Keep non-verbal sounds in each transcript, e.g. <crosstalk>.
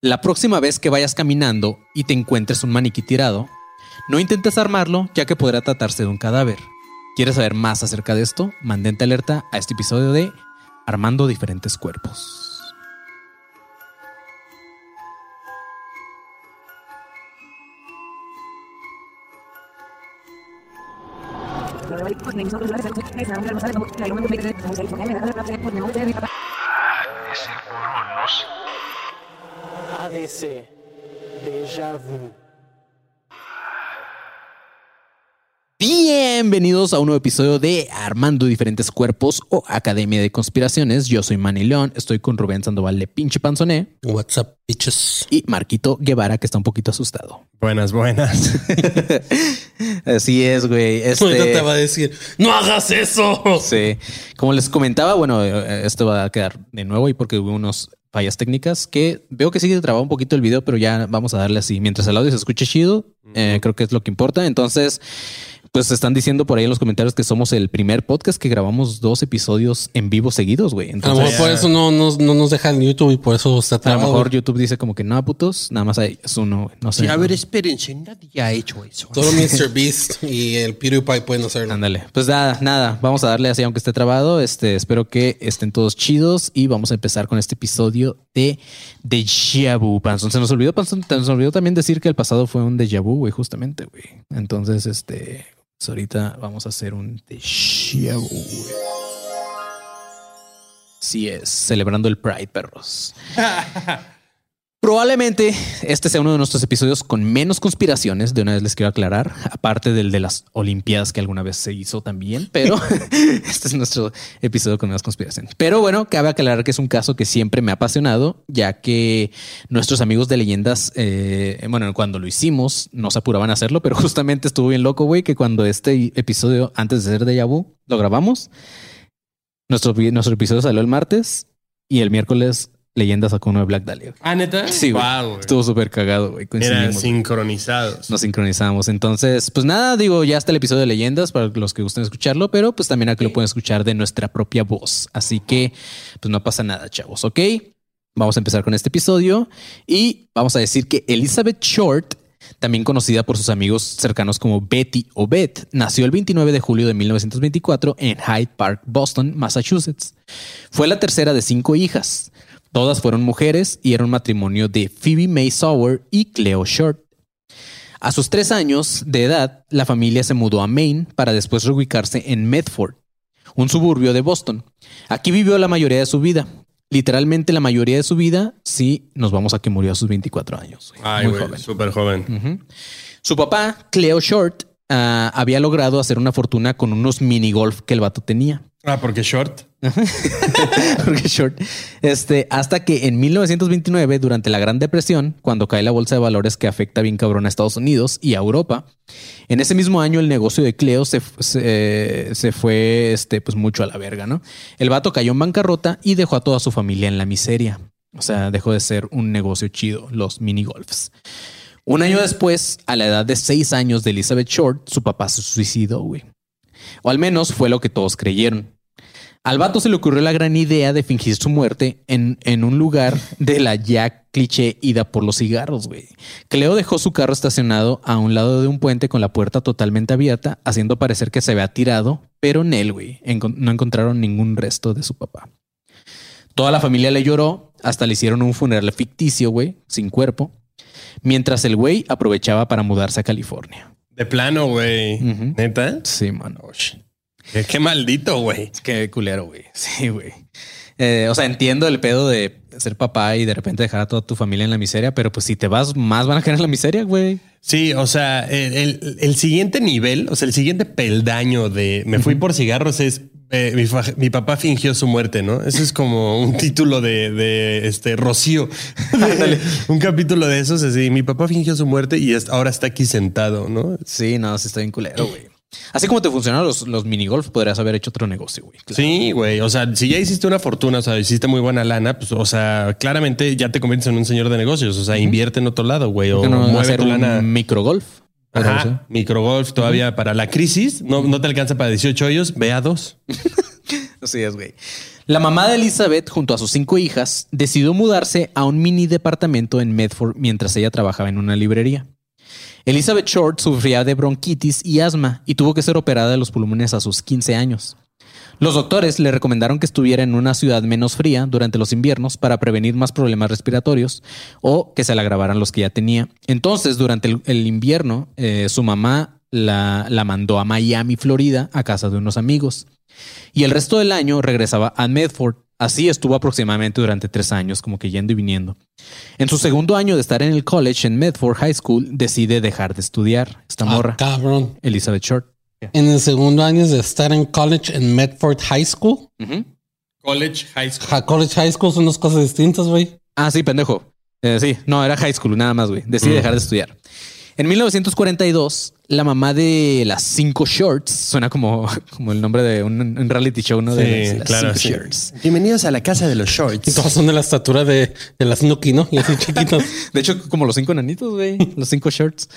La próxima vez que vayas caminando y te encuentres un maniquí tirado, no intentes armarlo ya que podrá tratarse de un cadáver. ¿Quieres saber más acerca de esto? Mantente alerta a este episodio de Armando diferentes cuerpos. ADC. Déjà vu. Bienvenidos a un nuevo episodio de Armando diferentes cuerpos o Academia de Conspiraciones. Yo soy Manny León, estoy con Rubén Sandoval de Pinche Panzoné What's up, bitches? y Marquito Guevara que está un poquito asustado. Buenas, buenas. <laughs> Así es, güey. Ahorita Este, te va a decir, ¡no hagas eso! sí. Como les comentaba, bueno, eh, esto va a quedar de nuevo y porque hubo unos fallas técnicas que veo que sigue trabado un poquito el video, pero ya vamos a darle así. Mientras el audio se escuche chido, eh, creo que es lo que importa. Entonces, pues están diciendo por ahí en los comentarios que somos el primer podcast que grabamos dos episodios en vivo seguidos, güey. A lo Entonces, mejor por eso no, no, no nos dejan YouTube y por eso está a lo trabado. mejor YouTube dice como que no, putos, nada más hay, es uno, güey. no sé. Sí, a ver, espérense, nadie ha hecho eso. Solo <laughs> Mr. Beast y el PewDiePie pueden hacerlo. Ándale. Pues nada, nada, vamos a darle así aunque esté trabado. Este, espero que estén todos chidos y vamos a empezar con este episodio de Deja Vu. Panzón, se nos olvidó, Panzón, se nos olvidó también decir que el pasado fue un Deja Vu, güey, justamente, güey. Entonces, este, pues ahorita vamos a hacer un Deja Vu, güey. Sí es, celebrando el Pride, perros. <laughs> Probablemente este sea uno de nuestros episodios con menos conspiraciones. De una vez les quiero aclarar, aparte del de las Olimpiadas que alguna vez se hizo también, pero <laughs> <laughs> este es nuestro episodio con menos conspiraciones. Pero bueno, cabe aclarar que es un caso que siempre me ha apasionado, ya que nuestros amigos de leyendas, eh, bueno, cuando lo hicimos, no se apuraban a hacerlo, pero justamente estuvo bien loco, güey, que cuando este episodio, antes de ser de Vu, lo grabamos, nuestro, nuestro episodio salió el martes y el miércoles Leyenda sacó uno de Black Dahlia. Ah, neta. Sí, güey. Wow. Estuvo súper cagado, güey. Eran sincronizados. Nos sincronizamos. Entonces, pues nada, digo, ya está el episodio de leyendas para los que gusten escucharlo, pero pues también aquí lo pueden escuchar de nuestra propia voz. Así que, pues no pasa nada, chavos, ¿ok? Vamos a empezar con este episodio y vamos a decir que Elizabeth Short, también conocida por sus amigos cercanos como Betty o Beth, nació el 29 de julio de 1924 en Hyde Park, Boston, Massachusetts. Fue la tercera de cinco hijas. Todas fueron mujeres y era un matrimonio de Phoebe May Sauer y Cleo Short. A sus tres años de edad, la familia se mudó a Maine para después reubicarse en Medford, un suburbio de Boston. Aquí vivió la mayoría de su vida. Literalmente la mayoría de su vida, sí, nos vamos a que murió a sus 24 años. Ay, Muy joven. súper joven. Su papá, Cleo Short, ah, había logrado hacer una fortuna con unos mini golf que el vato tenía. Ah, porque short. <laughs> Porque short. Este, hasta que en 1929, durante la Gran Depresión, cuando cae la bolsa de valores que afecta bien cabrón a Estados Unidos y a Europa, en ese mismo año el negocio de Cleo se, se, se fue este, pues mucho a la verga, ¿no? El vato cayó en bancarrota y dejó a toda su familia en la miseria. O sea, dejó de ser un negocio chido, los mini golfs. Un año después, a la edad de seis años de Elizabeth Short, su papá se suicidó, güey. O al menos fue lo que todos creyeron. Al vato se le ocurrió la gran idea de fingir su muerte en, en un lugar de la ya cliché ida por los cigarros, güey. Cleo dejó su carro estacionado a un lado de un puente con la puerta totalmente abierta, haciendo parecer que se había tirado, pero en él, güey, no encontraron ningún resto de su papá. Toda la familia le lloró, hasta le hicieron un funeral ficticio, güey, sin cuerpo, mientras el güey aprovechaba para mudarse a California. De plano, güey. Neta. Sí, mano. Qué, qué maldito, güey. Qué culero, güey. <laughs> Sí, güey. Eh, o sea, entiendo el pedo de ser papá y de repente dejar a toda tu familia en la miseria, pero pues si te vas, más van a caer en la miseria, güey. Sí, o sea, el, el- el siguiente nivel, o sea, el siguiente peldaño de me fui por cigarros es eh, mi, mi papá fingió su muerte, ¿no? Eso es como un título de, de, este Rocío. <laughs> un capítulo de esos así. Mi papá fingió su muerte y es- ahora está aquí sentado, ¿no? Sí, no, sí está bien culero, güey. Así como te funcionaron los, los minigolf, podrías haber hecho otro negocio, güey. Claro. Sí, güey. O sea, si ya hiciste una fortuna, o sea, hiciste muy buena lana, pues, o sea, claramente ya te conviertes en un señor de negocios. O sea, invierte en otro lado, güey. O ¿Por qué no mueve tu lana. un microgolf? Microgolf todavía para la crisis. No, no te alcanza para 18 hoyos, ve a dos. <laughs> Así es, güey. La mamá de Elizabeth, junto a sus cinco hijas, decidió mudarse a un mini departamento en Medford mientras ella trabajaba en una librería. Elizabeth Short sufría de bronquitis y asma y tuvo que ser operada de los pulmones a sus 15 años. Los doctores le recomendaron que estuviera en una ciudad menos fría durante los inviernos para prevenir más problemas respiratorios o que se le agravaran los que ya tenía. Entonces, durante el, el invierno, eh, su mamá la, la mandó a Miami, Florida, a casa de unos amigos. Y el resto del año regresaba a Medford. Así estuvo aproximadamente durante tres años, como que yendo y viniendo. En su segundo año de estar en el college en Medford High School, decide dejar de estudiar. Esta Ah, morra, cabrón. Elizabeth Short. En el segundo año de estar en college en Medford High School. College, high school. Ja, college High School son dos cosas distintas, güey. Ah, sí, pendejo. Eh, sí, no, era high school, nada más, güey. Decide dejar de estudiar. En 1942, la mamá de las cinco shorts, suena como, <laughs> como el nombre de un, un reality show, ¿no? De las, Sí, las claro. cinco sí. shorts. Bienvenidos a la casa de los Y shorts. todos son de la estatura de, de las Nuki, ¿no? Y así <laughs> chiquitos. De hecho, como los cinco nanitos, güey. Los cinco shorts.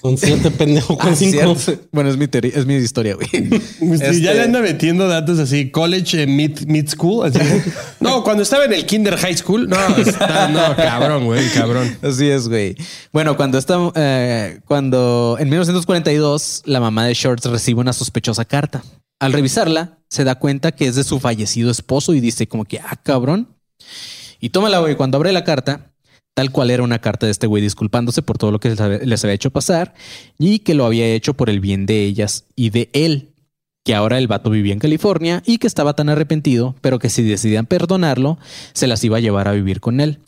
Son siete pendejos con Ah, cinco. cierto. Bueno, es mi, teoría- es mi historia, güey. <laughs> Sí, Este- Ya le anda metiendo datos así, college, eh, mid, mid school. Así. <laughs> No, cuando estaba en el kinder high school. No, está- no, cabrón, güey, cabrón. Así es, güey. Bueno, cuando está, eh, cuando en 1942 la mamá de Shorts recibe una sospechosa carta. Al revisarla, se da cuenta que es de su fallecido esposo y dice como que, ah, cabrón. Y tómala, güey. Cuando abre la carta, tal cual era una carta de este güey disculpándose por todo lo que les había- hecho pasar y que lo había hecho por el bien de ellas y de él. Que ahora el vato vivía en California y que estaba tan arrepentido, pero que si decidían perdonarlo, se las iba a llevar a vivir con él.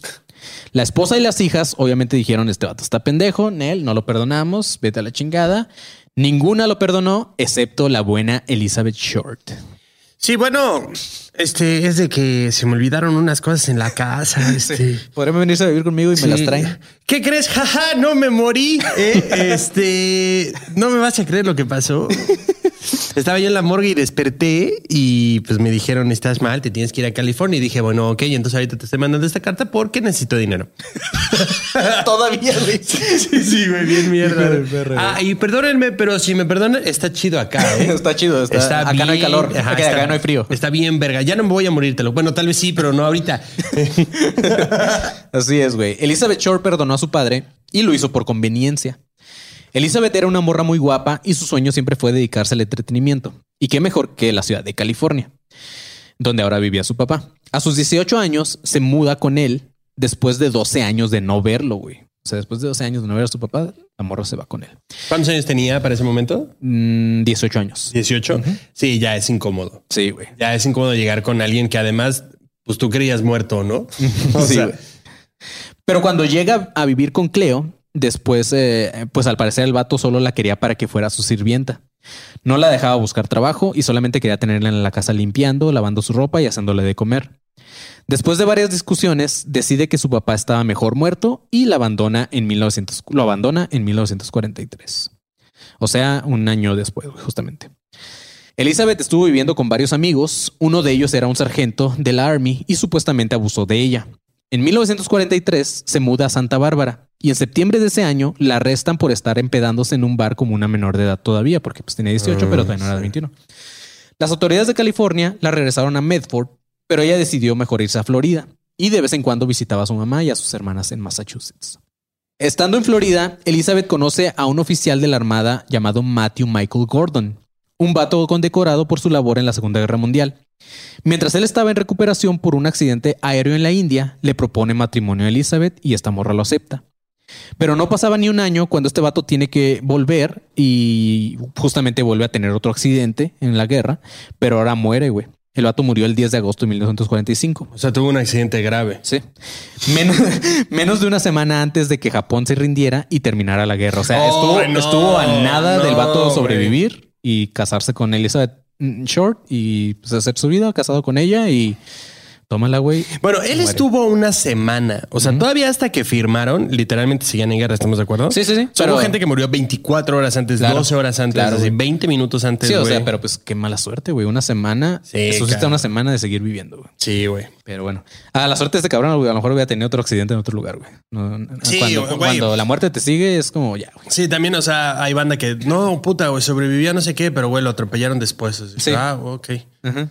La esposa y las hijas obviamente dijeron, este vato está pendejo, Nel, no lo perdonamos, vete a la chingada. Ninguna lo perdonó, excepto la buena Elizabeth Short. Sí, bueno, este es de que se me olvidaron unas cosas en la casa. <laughs> Este. Podrían venirse a vivir conmigo y me Sí. las traen. ¿Qué crees? Jaja, no me morí. ¿eh? <laughs> Este, no me vas a creer lo que pasó. Estaba yo en la morgue y desperté y pues me dijeron, estás mal, te tienes que ir a California. Y dije, bueno, ok, entonces ahorita te estoy mandando esta carta porque necesito dinero. <laughs> Todavía, güey. Sí, sí, güey, bien mierda. Perra, ah, y perdónenme, pero si me perdonan, está chido acá, ¿eh? <laughs> Está chido, está- acá no hay calor, ajá, acá- acá no hay frío. Está bien, verga. Ya no me voy a morírtelo. Bueno, tal vez sí, pero no ahorita. <laughs> Así es, güey. Elizabeth Short perdonó a su padre y lo hizo por conveniencia. Elizabeth era una morra muy guapa y su sueño siempre fue dedicarse al entretenimiento. Y qué mejor que la ciudad de California, donde ahora vivía su papá. A sus 18 años se muda con él después de 12 años de no verlo, güey. O sea, después de 12 años de no ver a su papá, la morra se va con él. ¿Cuántos años tenía para ese momento? Mm, 18 años. 18. Sí, ya es incómodo. Sí, güey. Ya es incómodo llegar con alguien que además, pues tú creías muerto, ¿no? <laughs> O Sí, sea. Pero cuando llega a vivir con Cleo, después, eh, pues al parecer el vato solo la quería para que fuera su sirvienta. No la dejaba buscar trabajo y solamente quería tenerla en la casa limpiando, lavando su ropa y haciéndole de comer. Después de varias discusiones, decide que su papá estaba mejor muerto y la abandona en 1900, lo abandona en 1943. O sea, un año después, justamente. Elizabeth estuvo viviendo con varios amigos. Uno de ellos era un sargento de la Army y supuestamente abusó de ella. En 1943 se muda a Santa Bárbara y en septiembre de ese año la arrestan por estar empedándose en un bar como una menor de edad todavía, porque pues tenía 18, pero todavía no era de 21. Las autoridades de California la regresaron a Medford, pero ella decidió mejor irse a Florida y de vez en cuando visitaba a su mamá y a sus hermanas en Massachusetts. Estando en Florida, Elizabeth conoce a un oficial de la Armada llamado Matthew Michael Gordon, un vato condecorado por su labor en la Segunda Guerra Mundial. Mientras él estaba en recuperación por un accidente aéreo en la India, le propone matrimonio a Elizabeth y esta morra lo acepta. Pero no pasaba ni un año cuando este vato tiene que volver y justamente vuelve a tener otro accidente en la guerra, pero ahora muere, güey. El vato murió el 10 de agosto de 1945. o sea, tuvo un accidente grave. Sí. Menos, <laughs> menos de una semana antes de que Japón se rindiera y terminara la guerra. O sea, Oh, estuvo, no, estuvo a nada no, del vato sobrevivir y casarse con Elizabeth Short y pues, hacer su vida, casado con ella y tómala, güey. Bueno, él estuvo una semana. O sea, todavía hasta que firmaron, literalmente seguían en guerra, ¿estamos de acuerdo? Sí, sí, sí. O sea, Pero- hubo gente que murió 24 horas antes, Claro, 12 horas antes, claro, así, güey. 20 minutos antes. Sí, o güey. sea, pero pues qué mala suerte, güey. Una semana. Sí, eso cabrón. una semana de seguir viviendo, güey. Sí, güey. Pero bueno, a la suerte de este cabrón, güey, a lo mejor hubiera tenido otro accidente en otro lugar, güey. No, no, Sí, cuando, güey. cuando la muerte te sigue, es como ya, güey. Sí, también, o sea, hay banda que no, puta, güey, sobrevivió a no sé qué, pero güey, lo atropellaron después. Así, Sí. Ah, ok.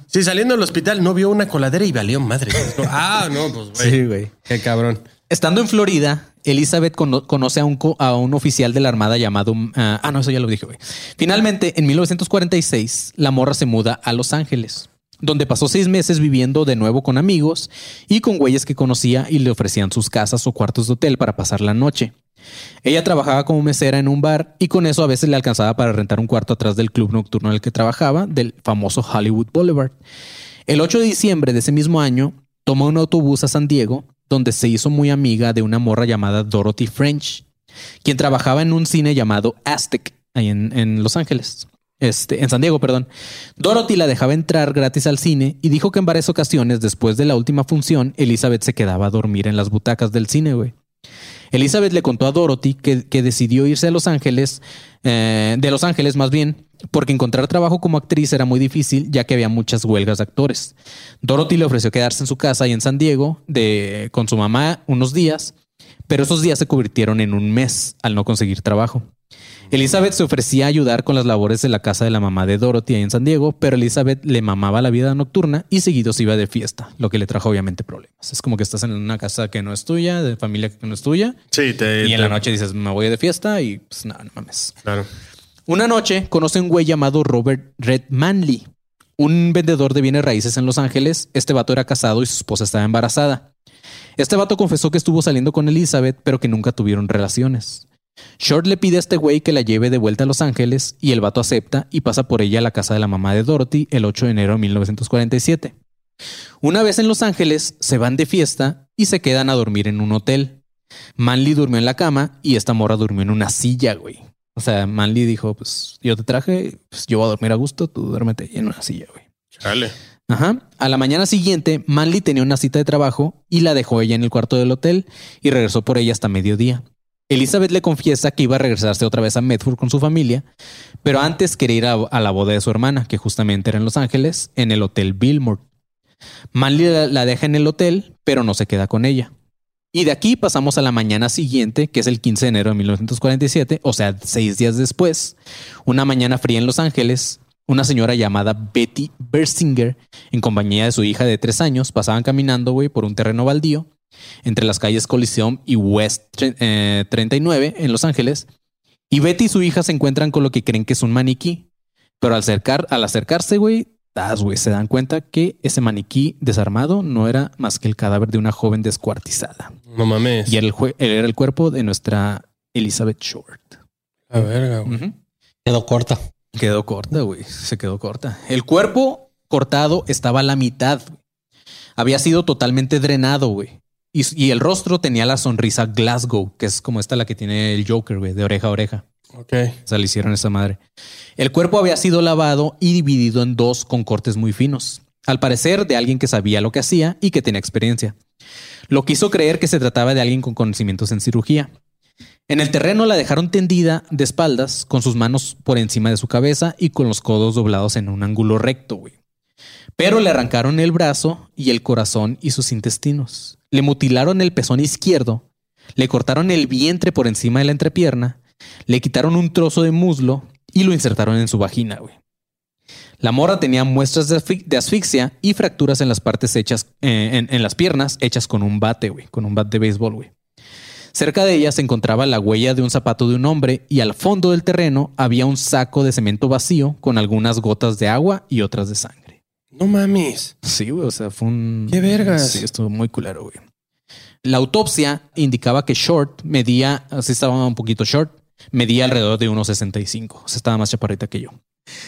Sí, saliendo del hospital no vio una coladera y valió madre. <laughs> ah, no, pues güey. Sí, güey. Qué cabrón. Estando en Florida, Elizabeth cono- conoce a un, co- a un oficial de la Armada llamado... ah, ah, no, eso ya lo dije, güey. Finalmente, en 1946, la morra se muda a Los Ángeles, donde pasó seis meses viviendo de nuevo con amigos y con güeyes que conocía y le ofrecían sus casas o cuartos de hotel para pasar la noche. Ella trabajaba como mesera en un bar y con eso a veces le alcanzaba para rentar un cuarto atrás del club nocturno en el que trabajaba, del famoso Hollywood Boulevard. El 8 de diciembre de ese mismo año, tomó un autobús a San Diego, donde se hizo muy amiga de una morra llamada Dorothy French, quien trabajaba en un cine llamado Aztec, ahí en, Los Ángeles. Este, en San Diego, perdón. Dorothy la dejaba entrar gratis al cine y dijo que en varias ocasiones, después de la última función, Elizabeth se quedaba a dormir en las butacas del cine, güey. Elizabeth le contó a Dorothy que, decidió irse a Los Ángeles, eh, de Los Ángeles más bien, porque encontrar trabajo como actriz era muy difícil, ya que había muchas huelgas de actores. Dorothy le ofreció quedarse en su casa ahí en San Diego de, con su mamá unos días, pero esos días se convirtieron en un mes al no conseguir trabajo. Elizabeth se ofrecía a ayudar con las labores de la casa de la mamá de Dorothy ahí en San Diego, pero Elizabeth le mamaba la vida nocturna y seguido se iba de fiesta, lo que le trajo obviamente problemas. Es como que estás en una casa que no es tuya, de familia que no es tuya, Sí, te. y en la noche dices, me voy de fiesta y pues nada, no mames. Claro. Una noche conoce un güey llamado Robert Red Manley, un vendedor de bienes raíces en Los Ángeles. Este vato era casado y su esposa estaba embarazada. Este vato confesó que estuvo saliendo con Elizabeth, pero que nunca tuvieron relaciones. Short le pide a este güey que la lleve de vuelta a Los Ángeles y el vato acepta y pasa por ella a la casa de la mamá de Dorothy el 8 de enero de 1947. Una vez en Los Ángeles, se van de fiesta y se quedan a dormir en un hotel. Manly durmió en la cama y esta morra durmió en una silla, güey. O sea, Manly dijo, pues yo te traje, pues yo voy a dormir a gusto, tú duérmete en una silla, güey. Chale. Ajá. A la mañana siguiente, Manly tenía una cita de trabajo y la dejó ella en el cuarto del hotel y regresó por ella hasta mediodía. Elizabeth le confiesa que iba a regresarse otra vez a Medford con su familia, pero antes quería ir a, la boda de su hermana, que justamente era en Los Ángeles, en el Hotel Billmore. Manly la, la deja en el hotel, pero no se queda con ella. Y de aquí pasamos a la mañana siguiente, que es el 15 de enero de 1947, o sea, seis días después, una mañana fría en Los Ángeles, una señora llamada Betty Bersinger, en compañía de su hija de tres años, pasaban caminando, güey, por un terreno baldío entre las calles Coliseum y West eh, 39 en Los Ángeles. Y Betty y su hija se encuentran con lo que creen que es un maniquí. Pero al, acercar, al acercarse, güey, se dan cuenta que ese maniquí desarmado no era más que el cadáver de una joven descuartizada. No mames. Y era el, jue- era el cuerpo de nuestra Elizabeth Short. La verga, güey. Quedó corta. Quedó corta, güey. Se quedó corta. El cuerpo cortado estaba a la mitad. güey. Había sido totalmente drenado, güey. Y, y el rostro tenía la sonrisa Glasgow, que es como esta la que tiene el Joker, güey, de oreja a oreja. Ok. O sea, le hicieron esa madre. El cuerpo había sido lavado y dividido en dos con cortes muy finos. Al parecer de alguien que sabía lo que hacía y que tenía experiencia. Lo que hizo creer que se trataba de alguien con conocimientos en cirugía. En el terreno la dejaron tendida de espaldas, con sus manos por encima de su cabeza y con los codos doblados en un ángulo recto, güey. Pero le arrancaron el brazo y el corazón y sus intestinos. Le mutilaron el pezón izquierdo, le cortaron el vientre por encima de la entrepierna, le quitaron un trozo de muslo y lo insertaron en su vagina, güey. La morra tenía muestras de, asfi- de asfixia y fracturas en las partes hechas, eh, en, en las piernas hechas con un bate, güey, con un bat de béisbol, güey. Cerca de ella se encontraba la huella de un zapato de un hombre y al fondo del terreno había un saco de cemento vacío con algunas gotas de agua y otras de sangre. No mames. Sí, güey, o sea, fue un... ¡Qué vergas! Sí, estuvo muy culero, güey. La autopsia indicaba que Short medía, así estaba un poquito short, medía alrededor de 1,65. O sea, estaba más chaparrita que yo.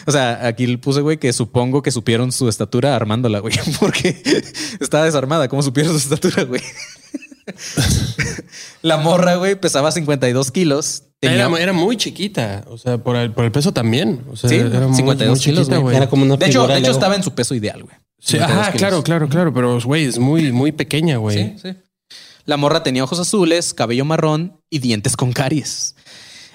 O sea, aquí le puse, güey, que supongo que supieron su estatura armándola, güey, <laughs> porque estaba desarmada. ¿Cómo supieron su estatura, güey? <laughs> La morra, güey, pesaba 52 kilos. Tenía, Era, era muy chiquita. O sea, por el, por el peso también. O sea, Sí, era muy- 52 muy kilos, chiquita, güey. Era como una de hecho, de hecho estaba en su peso ideal, güey. Sí, 52 ajá, kilos. claro, claro, claro. Pero, güey, es muy, muy pequeña, güey. Sí, sí. La morra tenía ojos azules, cabello marrón y dientes con caries.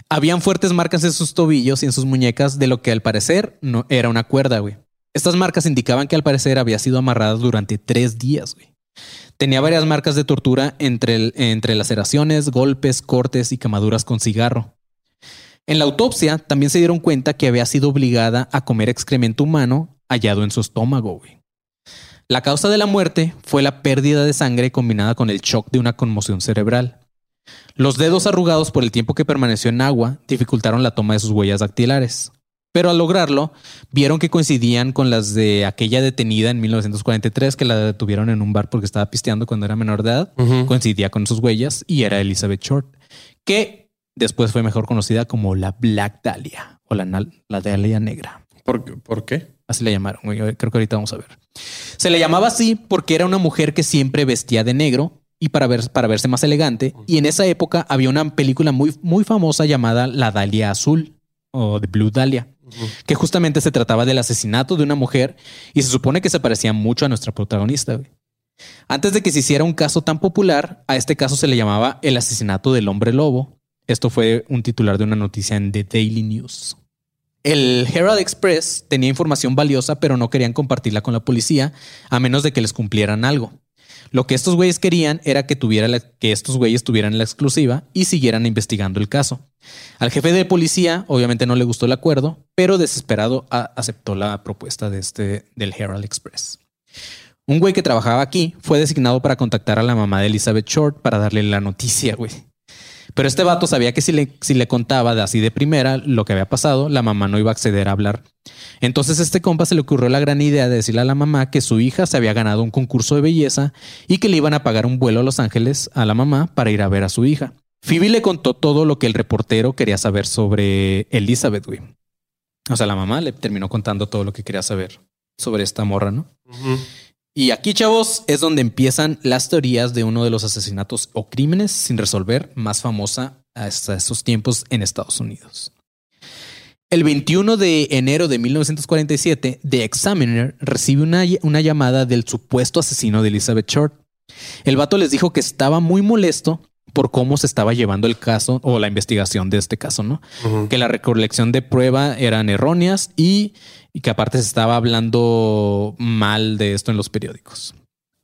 Habían fuertes marcas en sus tobillos y en sus muñecas de lo que al parecer no era una cuerda, güey. Estas marcas indicaban que al parecer había sido amarrada durante tres días, güey. Tenía varias marcas de tortura entre, entre laceraciones, golpes, cortes y quemaduras con cigarro. En la autopsia también se dieron cuenta que había sido obligada a comer excremento humano hallado en su estómago. La causa de la muerte fue la pérdida de sangre combinada con el shock de una conmoción cerebral. Los dedos arrugados por el tiempo que permaneció en agua dificultaron la toma de sus huellas dactilares. Pero al lograrlo, vieron que coincidían con las de aquella detenida en 1943 que la detuvieron en un bar porque estaba pisteando cuando era menor de edad. Coincidía con sus huellas y era Elizabeth Short, que después fue mejor conocida como la Black Dahlia o la, la Dahlia Negra. ¿Por, ¿Por qué? Así le llamaron. Creo que ahorita vamos a ver. Se le llamaba así porque era una mujer que siempre vestía de negro y para, ver, para verse más elegante. Y en esa época había una película muy, muy famosa llamada La Dalia Azul o The Blue Dahlia, que justamente se trataba del asesinato de una mujer y se supone que se parecía mucho a nuestra protagonista. Antes de que se hiciera un caso tan popular, a este caso se le llamaba el asesinato del hombre lobo. Esto fue un titular de una noticia en The Daily News. El Herald Express tenía información valiosa, pero no querían compartirla con la policía a menos de que les cumplieran algo. Lo que estos güeyes querían era que, que estos güeyes tuvieran la exclusiva y siguieran investigando el caso. Al jefe de policía, obviamente no le gustó el acuerdo, pero desesperado aceptó la propuesta de este, del Herald Express. Un güey que trabajaba aquí fue designado para contactar a la mamá de Elizabeth Short para darle la noticia, güey. Pero este vato sabía que si le, si le contaba de así de primera lo que había pasado, la mamá no iba a acceder a hablar. Entonces este compa se le ocurrió la gran idea de decirle a la mamá que su hija se había ganado un concurso de belleza y que le iban a pagar un vuelo a Los Ángeles a la mamá para ir a ver a su hija. Phoebe le contó todo lo que el reportero quería saber sobre Elizabeth, güey. O sea, la mamá le terminó contando todo lo que quería saber sobre esta morra, ¿no? Y aquí, chavos, es donde empiezan las teorías de uno de los asesinatos o crímenes sin resolver más famosa hasta esos tiempos en Estados Unidos. El 21 de enero de 1947, The Examiner recibe una, una llamada del supuesto asesino de Elizabeth Short. El vato les dijo que estaba muy molesto por cómo se estaba llevando el caso o la investigación de este caso, ¿no? Que la recolección de prueba eran erróneas y, y que aparte se estaba hablando mal de esto en los periódicos.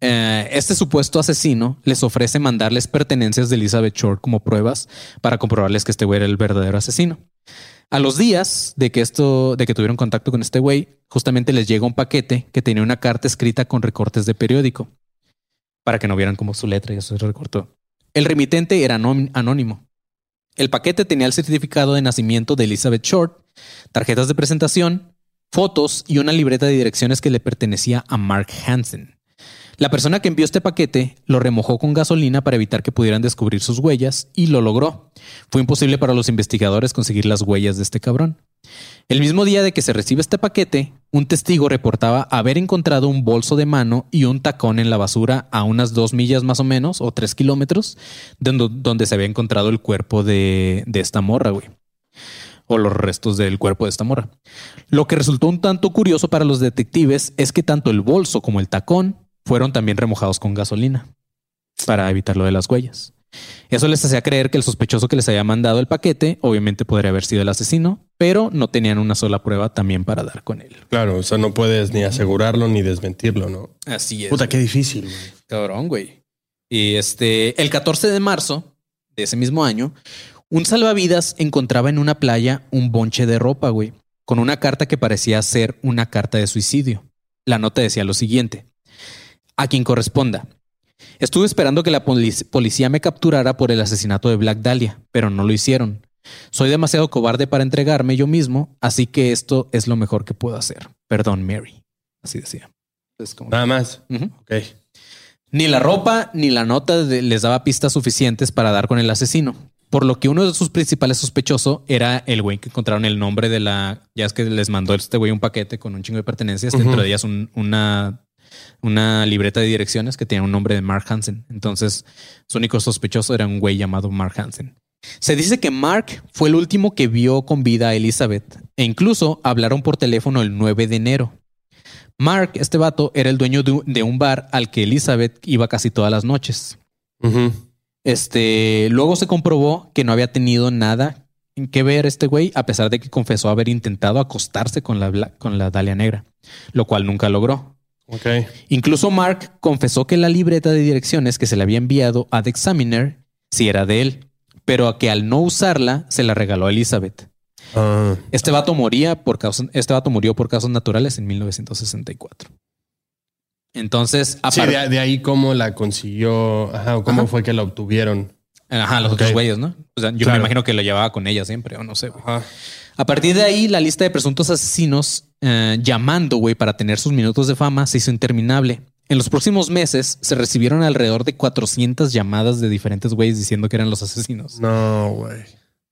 Eh, este supuesto asesino les ofrece mandarles pertenencias de Elizabeth Short como pruebas para comprobarles que este güey era el verdadero asesino. A los días de que esto, de que tuvieron contacto con este güey, justamente les llega un paquete que tenía una carta escrita con recortes de periódico para que no vieran como su letra y eso se recortó. El remitente era anón- anónimo. El paquete tenía el certificado de nacimiento de Elizabeth Short, tarjetas de presentación, fotos y una libreta de direcciones que le pertenecía a Mark Hansen. La persona que envió este paquete lo remojó con gasolina para evitar que pudieran descubrir sus huellas y lo logró. Fue imposible para los investigadores conseguir las huellas de este cabrón. El mismo día de que se recibe este paquete, un testigo reportaba haber encontrado un bolso de mano y un tacón en la basura a unas dos millas más o menos, o tres kilómetros, de donde, donde se había encontrado el cuerpo de, de esta morra, güey. O los restos del cuerpo de esta morra. Lo que resultó un tanto curioso para los detectives es que tanto el bolso como el tacón fueron también remojados con gasolina para evitar lo de las huellas. Eso les hacía creer que el sospechoso que les había mandado el paquete obviamente podría haber sido el asesino, pero no tenían una sola prueba también para dar con él. Claro, o sea, no puedes ni asegurarlo ni desmentirlo, ¿no? Así es. Puta, qué difícil. güey. Cabrón, güey. Y este, el 14 de marzo de ese mismo año, un salvavidas encontraba en una playa un bonche de ropa, güey, con una carta que parecía ser una carta de suicidio. La nota decía lo siguiente: A quien corresponda. Estuve esperando que la polic- policía me capturara por el asesinato de Black Dahlia, pero no lo hicieron. Soy demasiado cobarde para entregarme yo mismo, así que esto es lo mejor que puedo hacer. Perdón, Mary. Así decía. Es como- Nada más. Ni la ropa ni la nota de- les daba pistas suficientes para dar con el asesino. Por lo que uno de sus principales sospechosos era el güey que encontraron el nombre de la. Ya es que les mandó este güey un paquete con un chingo de pertenencias, dentro de ellas un- una, una libreta de direcciones que tenía un nombre de Mark Hansen. Entonces, su único sospechoso era un güey llamado Mark Hansen. Se dice que Mark fue el último que vio con vida a Elizabeth e incluso hablaron por teléfono el 9 de enero. Mark, este vato, era el dueño de un- bar al que Elizabeth iba casi todas las noches. Ujú. Este, luego se comprobó que no había tenido nada en que ver este güey, a pesar de que confesó haber intentado acostarse con la, con la Dalia Negra, lo cual nunca logró. Incluso Mark confesó que la libreta de direcciones que se le había enviado a The Examiner sí era de él, pero a que al no usarla se la regaló a Elizabeth. Ah. Este vato moría por causas, este vato murió por causas naturales en 1964. Entonces, Sí, de, de ahí cómo la consiguió, ajá, o cómo Ajá. fue que la obtuvieron. ajá, los otros güeyes, ¿no? O sea, yo Claro. me imagino que lo llevaba con ella siempre, o no sé. güey. Ajá. A partir de ahí, la lista de presuntos asesinos eh, llamando, güey, para tener sus minutos de fama se hizo interminable. En los próximos meses se recibieron alrededor de 400 llamadas de diferentes güeyes diciendo que eran los asesinos. No, güey.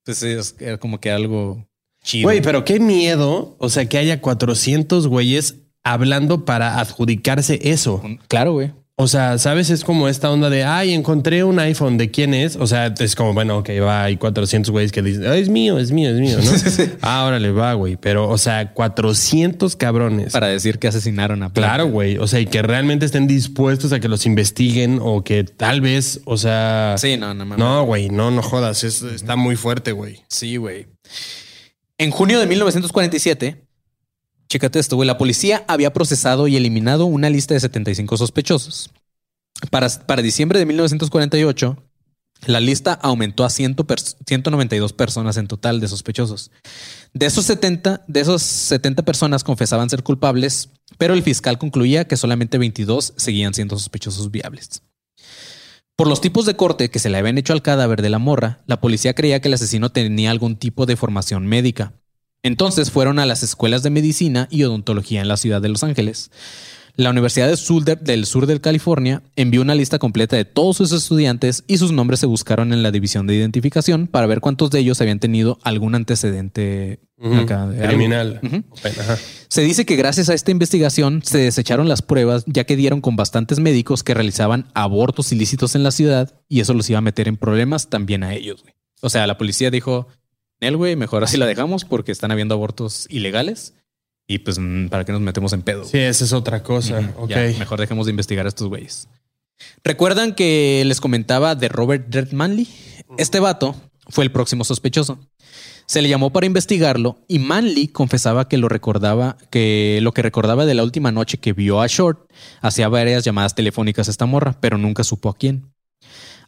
Pues sí, es- era como que algo chido. Güey, pero qué miedo. O sea, que haya 400 güeyes hablando para adjudicarse eso. Claro, güey. O sea, ¿sabes? Es como esta onda de, ay, encontré un iPhone, ¿de quién es? O sea, es como, bueno, ok, va, hay 400 güeyes que dicen, "Ah, es mío, es mío, es mío, ¿no? <laughs> ah, órale, va, güey. Pero, o sea, 400 cabrones. Para decir que asesinaron a Claro, güey. O sea, y que realmente estén dispuestos a que los investiguen o que tal vez, o sea... Sí, no, no mames. No, güey, no, no jodas. Es- está muy fuerte, güey. Sí, güey. En junio de 1947, chécate esto, güey, la policía había procesado y eliminado una lista de 75 sospechosos. Para, para diciembre de 1948, la lista aumentó a 100 pers- 192 personas en total de sospechosos. De esos 70, de esos 70 personas confesaban ser culpables, pero el fiscal concluía que solamente 22 seguían siendo sospechosos viables. Por los tipos de corte que se le habían hecho al cadáver de la morra, la policía creía que el asesino tenía algún tipo de formación médica. Entonces fueron a las escuelas de medicina y odontología en la ciudad de Los Ángeles. La Universidad de, del Sur de California envió una lista completa de todos sus estudiantes y sus nombres se buscaron en la división de identificación para ver cuántos de ellos habían tenido algún antecedente acá. Criminal. Ajá. Se dice que gracias a esta investigación se desecharon las pruebas ya que dieron con bastantes médicos que realizaban abortos ilícitos en la ciudad y eso los iba a meter en problemas también a ellos. güey. O sea, la policía dijo, Nel, güey, mejor así la dejamos porque están habiendo abortos ilegales y pues mm, para qué nos metemos en pedo. Sí, esa es otra cosa. Ujú, Ok. ya, mejor dejemos de investigar a estos güeyes. ¿Recuerdan que les comentaba de Robert Dredd Manley? Este vato fue el próximo sospechoso. Se le llamó para investigarlo y Manley confesaba que lo recordaba, que lo que recordaba de la última noche que vio a Short hacía varias llamadas telefónicas a esta morra, pero nunca supo a quién.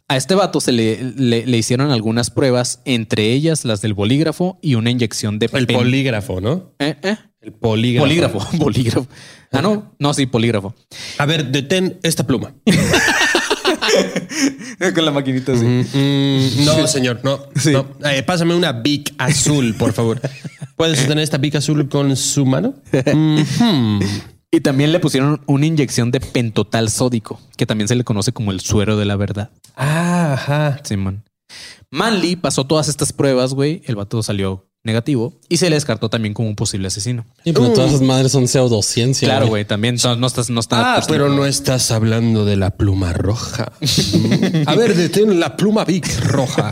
A este vato se le, le- le hicieron algunas pruebas, entre ellas las del bolígrafo y una inyección de El pen- polígrafo, ¿no? ¿Eh? ¿Eh? El polígrafo. Polígrafo, <laughs> bolígrafo. Ah, no, no, sí, polígrafo. A ver, detén esta pluma. <laughs> Con la maquinita así. Mm, no, señor, no. Sí. no. Eh, pásame una Bic azul, por favor. ¿Puedes <laughs> sostener esta Bic azul con su mano? Mhm. Y también le pusieron una inyección de pentotal sódico, que también se le conoce como el suero de la verdad. Ah, ajá. Simón. Manly pasó todas estas pruebas, güey. El vato salió negativo y se le descartó también como un posible asesino. Sí, pero todas esas madres son pseudociencia. Claro, güey. También no, no estás, no está. Ah, pero no estás hablando de la pluma roja. <laughs> A ver, detén la pluma Bic roja.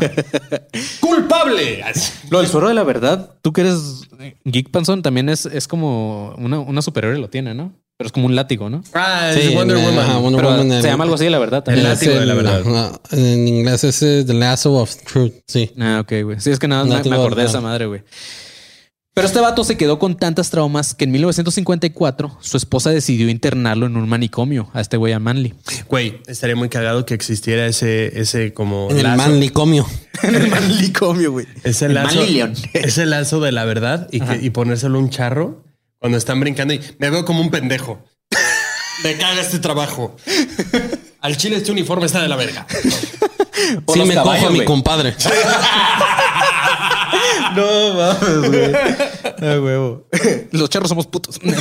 <laughs> ¡Culpable! Lo del suero de la verdad, tú que eres Geek Panson, también es, es como una, una superior lo tiene, ¿no? Pero es como un látigo, ¿no? Ah, Sí, Wonder en- Woman. Wonder Woman, se el- llama algo así, la verdad. También. El látigo de la el- verdad. en inglés es eh, The Lasso of Truth. Sí. Ah, ok, güey. Sí, es que nada, más me, Látigo, me acordé de esa madre, güey. Pero este vato se quedó con tantas traumas que en 1954 su esposa decidió internarlo en un manicomio a este güey a Manly. Güey, estaría muy cagado que existiera ese, ese como En el manicomio. <laughs> en el <laughs> manicomio, güey. Ese El lazo, Manly-León. ese lazo de la verdad y, que- y ponérselo a un charro cuando están brincando y me veo como un pendejo. me caga este trabajo. Al chile este uniforme está de la verga. <laughs> Sí, me cojo caballos, a mi compadre. <laughs> No mames, güey. <laughs> Ah, huevo. Los charros somos putos. No,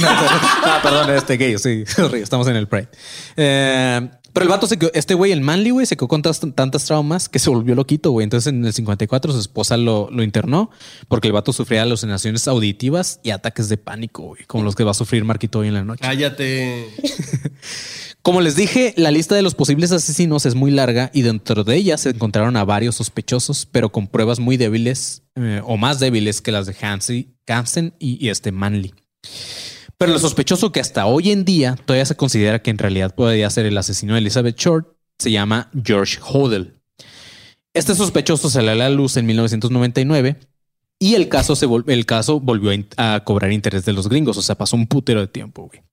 perdón, este gay. Sí, sorry, estamos en el Pride. Eh, pero el vato se quedó, este güey, el Manly, güey, se quedó con tantas, traumas que se volvió loquito, güey. Entonces en el 54 su esposa lo, lo internó porque el vato sufría alucinaciones auditivas y ataques de pánico, güey, como los que va a sufrir Marquito hoy en la noche. Cállate. <laughs> Como les dije, la lista de los posibles asesinos es muy larga y dentro de ella se encontraron a varios sospechosos, pero con pruebas muy débiles eh, o más débiles que las de Hansen, Hansen y, y este Manley. Pero el sospechoso que hasta hoy en día todavía se considera que en realidad podría ser el asesino de Elizabeth Short se llama George Hodel. Este sospechoso salió a la luz en 1999 y el caso, se el caso volvió a a cobrar interés de los gringos, o sea, pasó un putero de tiempo, güey.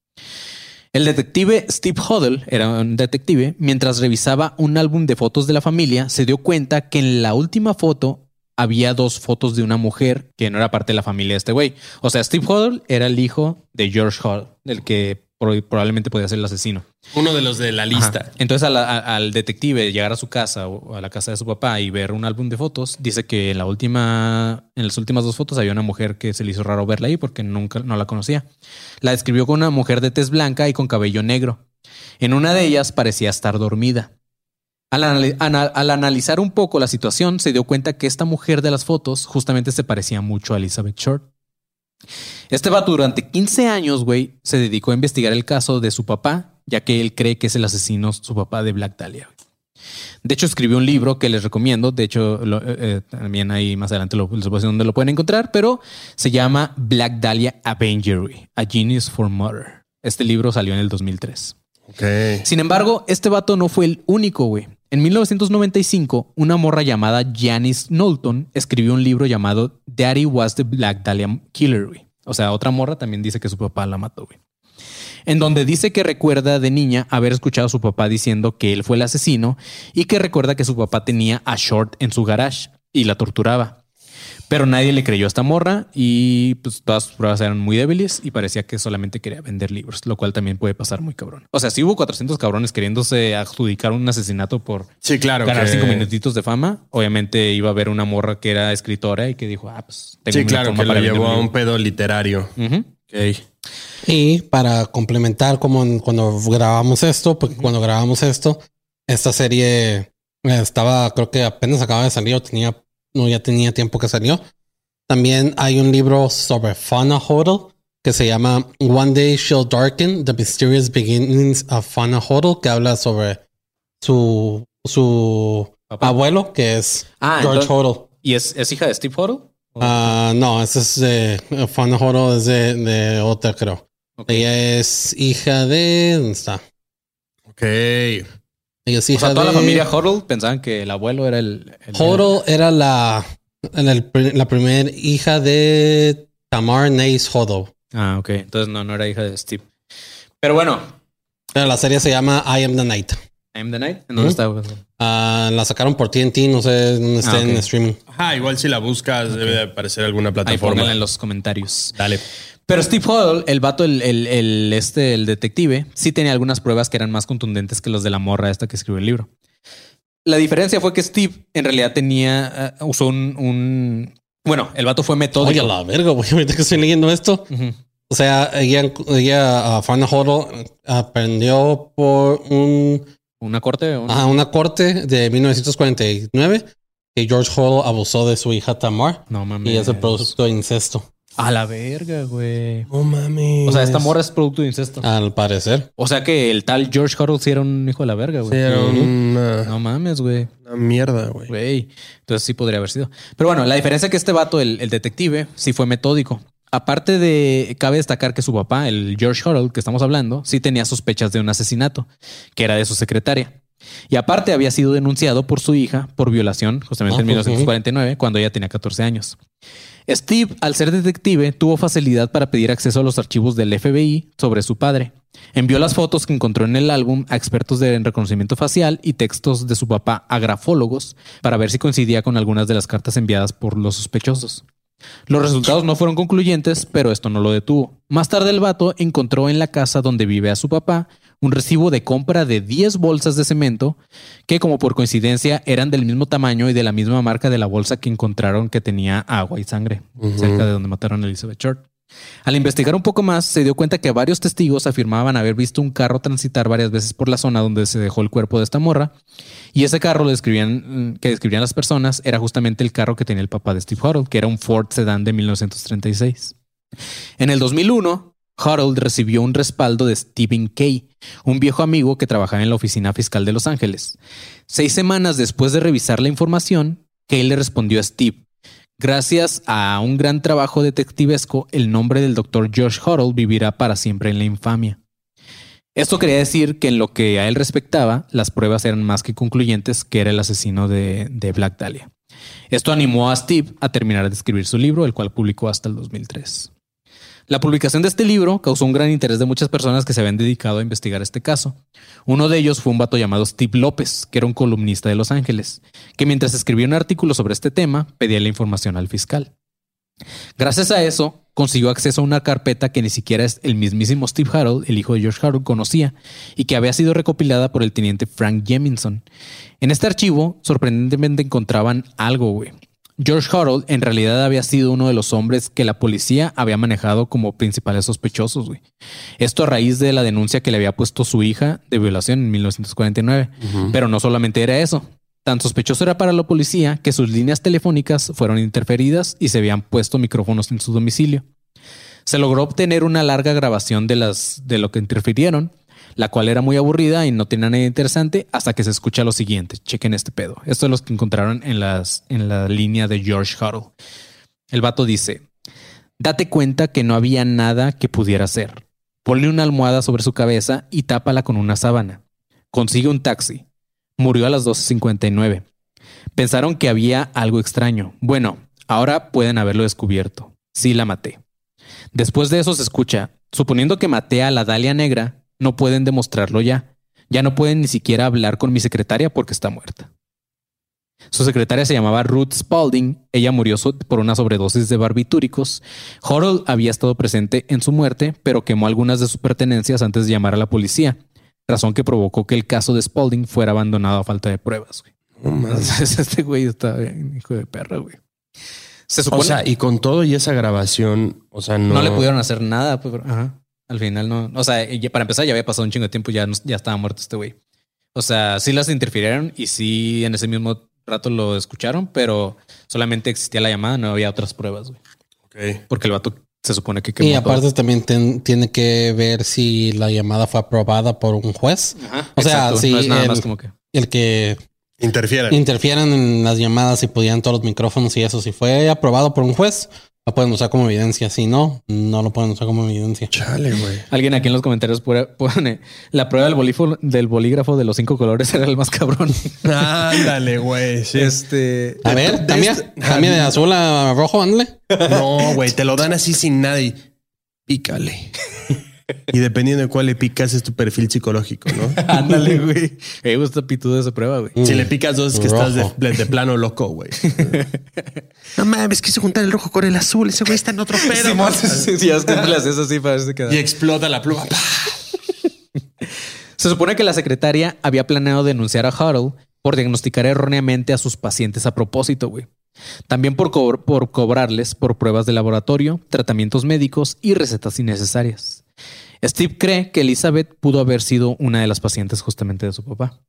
El detective Steve Hodel era un detective. Mientras revisaba un álbum de fotos de la familia, se dio cuenta que en la última foto había dos fotos de una mujer que no era parte de la familia de este güey. O sea, Steve Huddle era el hijo de George Huddle, del que pro- probablemente podía ser el asesino. Uno de los de la lista. Ajá. Entonces al, al detective llegar a su casa o a la casa de su papá y ver un álbum de fotos, dice que en la última, en las últimas dos fotos había una mujer que se le hizo raro verla ahí porque nunca no la conocía. La describió con una mujer de tez blanca y con cabello negro. En una de ellas parecía estar dormida. Al, anali- ana- al analizar un poco la situación, se dio cuenta que esta mujer de las fotos justamente se parecía mucho a Elizabeth Short. Este vato durante 15 años, güey, se dedicó a investigar el caso de su papá, ya que él cree que es el asesino, su papá de Black Dahlia. De hecho, escribió un libro que les recomiendo. De hecho, lo- eh, eh, también ahí más adelante lo, les voy a decir dónde lo pueden encontrar, pero se llama Black Dahlia Avenger, güey, A Genius for Murder. Este libro salió en el 2003. Ok. Sin embargo, este vato no fue el único, güey. En 1995, una morra llamada Janice Knowlton escribió un libro llamado Daddy Was the Black Dahlia Killer. O sea, otra morra también dice que su papá la mató. En donde dice que recuerda de niña haber escuchado a su papá diciendo que él fue el asesino y que recuerda que su papá tenía a Short en su garage y la torturaba. Pero nadie le creyó a esta morra y pues todas sus pruebas eran muy débiles y parecía que solamente quería vender libros, lo cual también puede pasar muy cabrón. O sea, si hubo 400 cabrones queriéndose adjudicar un asesinato por Sí, claro. ganar que- cinco minutitos de fama, obviamente iba a haber una morra que era escritora y que dijo, ah, pues tengo Sí, claro, forma que para lo llevó un a un libro". pedo literario. Ujú. Ok. Y para complementar, como en- cuando grabamos esto, porque cuando grabamos esto, esta serie eh, estaba, creo que apenas acaba de salir o tenía, no, ya tenía tiempo que salió. También hay un libro sobre Fauna Hodel que se llama One Day Shall Darken, The Mysterious Beginnings of Fauna Hodel, que habla sobre su, su Papá. abuelo, que es Ah, George entonces- Hodel. ¿Y es, es hija de Steve Hodel? Ah, no, ese es de Fauna Hodel, es de, de otra, creo. Ella es hija de. ¿Dónde está? Ok. Ella es O sea, toda de. la familia Hodel pensaban que el abuelo era el... el- Hodel era la, el- la primera hija de Tamar Nace Hodel. Ah, ok. Entonces no, no era hija de Steve. Pero bueno, Pero la serie se llama I Am the Night. I Am the Night. ¿En dónde está? Ah, la sacaron por TNT, no sé dónde está Ah, en streaming. Ajá, igual si la buscas debe de aparecer alguna Ahí plataforma. pónganla en los comentarios. Dale. Pero Steve Hodel, el vato, el, el, el- este, el detective, sí tenía algunas pruebas que eran más contundentes que los de la morra esta que escribió el libro. La diferencia fue que Steve en realidad tenía, eh, usó un, un- bueno, el vato fue metódico. Oye, la verga, güey. <laughs> Ahorita que estoy leyendo esto. O sea, ella, ella uh, Fana Hodel, aprendió por un ¿Una corte? o un- Ajá, una corte de 1949 que George Hall abusó de su hija Tamar No mames. y es el producto de incesto, A la verga, güey. No mames. O sea, esta morra es producto de incesto. al parecer. O sea que el tal George Hodel sí era un hijo de la verga, Sí, güey. era una, No mames, güey. una mierda, güey. Güey. Entonces sí podría haber sido. Pero bueno, la diferencia es que este vato, el, el detective, sí fue metódico. Aparte de, cabe destacar que su papá, el George Harold que estamos hablando, sí tenía sospechas de un asesinato, que era de su secretaria. Y aparte había sido denunciado por su hija por violación, justamente Ah, en 1949, cuando ella tenía 14 años. Steve, al ser detective, tuvo facilidad para pedir acceso a los archivos del FBI sobre su padre. Envió las fotos que encontró en el álbum a expertos de reconocimiento facial y textos de su papá a grafólogos para ver si coincidía con algunas de las cartas enviadas por los sospechosos. Los resultados no fueron concluyentes, pero esto no lo detuvo. Más tarde el vato encontró en la casa donde vive a su papá un recibo de compra de 10 bolsas de cemento que como por coincidencia eran del mismo tamaño y de la misma marca de la bolsa que encontraron que tenía agua y sangre cerca de donde mataron a Elizabeth Short. Al investigar un poco más, se dio cuenta que varios testigos afirmaban haber visto un carro transitar varias veces por la zona donde se dejó el cuerpo de esta morra. Y ese carro lo describían, mm, que describían las personas era justamente el carro que tenía el papá de Steve Huddle, que era un Ford Sedan de 1936. En el 2001, Huddle recibió un respaldo de Stephen Kay, un viejo amigo que trabajaba en la oficina fiscal de Los Ángeles. Seis semanas después de revisar la información, Kay le respondió a Steve. Gracias a un gran trabajo detectivesco, el nombre del doctor Josh Huddle vivirá para siempre en la infamia. Esto quería decir que en lo que a él respectaba, las pruebas eran más que concluyentes que era el asesino de, de Black Dahlia. Esto animó a Steve a terminar de escribir su libro, el cual publicó hasta el 2003. La publicación de este libro causó un gran interés de muchas personas que se habían dedicado a investigar este caso. Uno de ellos fue un vato llamado Steve López, que era un columnista de Los Ángeles, que mientras escribía un artículo sobre este tema, pedía la información al fiscal. Gracias a eso, consiguió acceso a una carpeta que ni siquiera es el mismísimo Steve Harold, el hijo de George Harold, conocía y que había sido recopilada por el teniente Frank Jemison. En este archivo, sorprendentemente encontraban algo, güey. George Harold en realidad había sido uno de los hombres que la policía había manejado como principales sospechosos, güey. Esto a raíz de la denuncia que le había puesto su hija de violación en 1949. Pero no solamente era eso. Tan sospechoso era para la policía que sus líneas telefónicas fueron interferidas y se habían puesto micrófonos en su domicilio. Se logró obtener una larga grabación de las de lo que interfirieron, la cual era muy aburrida y no tenía nada interesante hasta que se escucha lo siguiente. Chequen este pedo. Esto es lo que encontraron en las en la línea de George Huddle. El vato dice: Date cuenta que no había nada que pudiera hacer. Ponle una almohada sobre su cabeza y tápala con una sábana. Consigue un taxi. Murió a las 12.59. Pensaron que había algo extraño. Bueno, ahora pueden haberlo descubierto. Sí la maté. Después de eso se escucha, suponiendo que maté a la Dalia Negra, no pueden demostrarlo ya. Ya no pueden ni siquiera hablar con mi secretaria porque está muerta. Su secretaria se llamaba Ruth Spalding. Ella murió por una sobredosis de barbitúricos. Harold había estado presente en su muerte, pero quemó algunas de sus pertenencias antes de llamar a la policía, razón que provocó que el caso de Spalding fuera abandonado a falta de pruebas. Entonces, <laughs> este güey está bien, hijo de perra, güey. Se supone O sea, y con todo y esa grabación, o sea, no, no, le pudieron hacer nada, pues, pero- ajá. Al final no. O sea, ya- para empezar, ya había pasado un chingo de tiempo, ya, no- ya estaba muerto este güey. O sea, sí las interfirieron y sí en ese mismo rato lo escucharon, pero solamente existía la llamada, no había otras pruebas, güey. Ok. Porque el vato se supone que quemó Y aparte todo. también ten- tiene que ver si la llamada fue aprobada por un juez. Ajá, o sea, exacto. sí, no es nada el- más como que. El que Interfieran. interfieran en las llamadas y pudieran todos los micrófonos y eso. Si fue aprobado por un juez, lo pueden usar como evidencia. Si no, no lo pueden usar como evidencia. Chale, güey. Alguien aquí en los comentarios pone, la prueba del, bolígrafo de los cinco colores era el más cabrón. <laughs> Ándale, güey. Sí. Este. A ver, cambia, este- cambia de azul a rojo, ándale. No, güey, te lo dan así sin nada y pícale. <laughs> <laughs> Y dependiendo de cuál le picas es tu perfil psicológico, ¿no? <laughs> Ándale, güey. Me gusta pitudo esa prueba, güey. Si le picas dos es que Rojo. estás de, de plano loco, güey. <laughs> No mames, quiso juntar el rojo con el azul. Ese güey está en otro pedo. Simón, sí, sí, ya es que si. Y explota la pluma. Se supone que la secretaria había planeado denunciar a Harold por diagnosticar erróneamente a sus pacientes a propósito, güey. También por, co- por cobrarles por pruebas de laboratorio, tratamientos médicos y recetas innecesarias. Steve cree que Elizabeth pudo haber sido una de las pacientes justamente de su papá.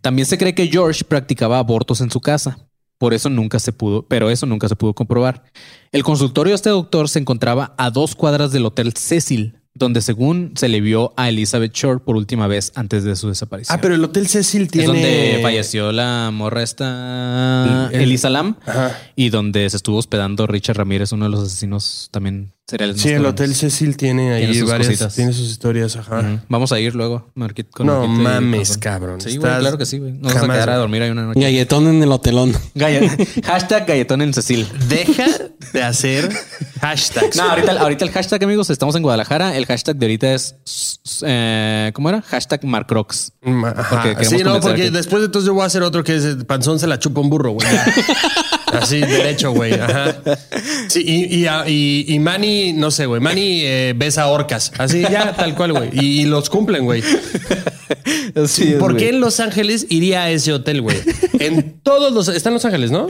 También se cree que George practicaba abortos en su casa. Por eso nunca se pudo, pero eso nunca se pudo comprobar. El consultorio de este doctor se encontraba a dos cuadras del Hotel Cecil, donde según se le vio a Elizabeth Short por última vez antes de su desaparición. Ah, pero el Hotel Cecil tiene. Es donde falleció la morra esta El- Elisa Lam Ajá. y donde se estuvo hospedando Richard Ramírez, uno de los asesinos también seriales. Sí, más el. Hotel Cecil tiene ahí Tiene sus varias. cositas. Tiene sus historias. Ajá. Vamos a ir luego, Marquit, con No mames, cabrón. Sí, güey, claro que sí, güey. Nos vamos a Jamás, quedar a dormir ahí una noche. Galletón en el hotelón. <laughs> Hashtag galletón en Cecil. Deja de hacer hashtags. No, ahorita, ahorita el hashtag, amigos, estamos en Guadalajara. El hashtag de ahorita es. eh, ¿Cómo era? Hashtag Marcrox. Ajá. Sí, no, porque que- después de entonces yo voy a hacer otro que es el panzón se la chupa un burro, güey. <laughs> Así, derecho, güey. Ajá. Sí, y, y, y, y Manny, no sé, güey. Manny eh, besa orcas. Así, ya, tal cual, güey. Y, los cumplen, güey. Así es, ¿Por güey. qué en Los Ángeles iría a ese hotel, güey? En todos los... Está en Los Ángeles, ¿no?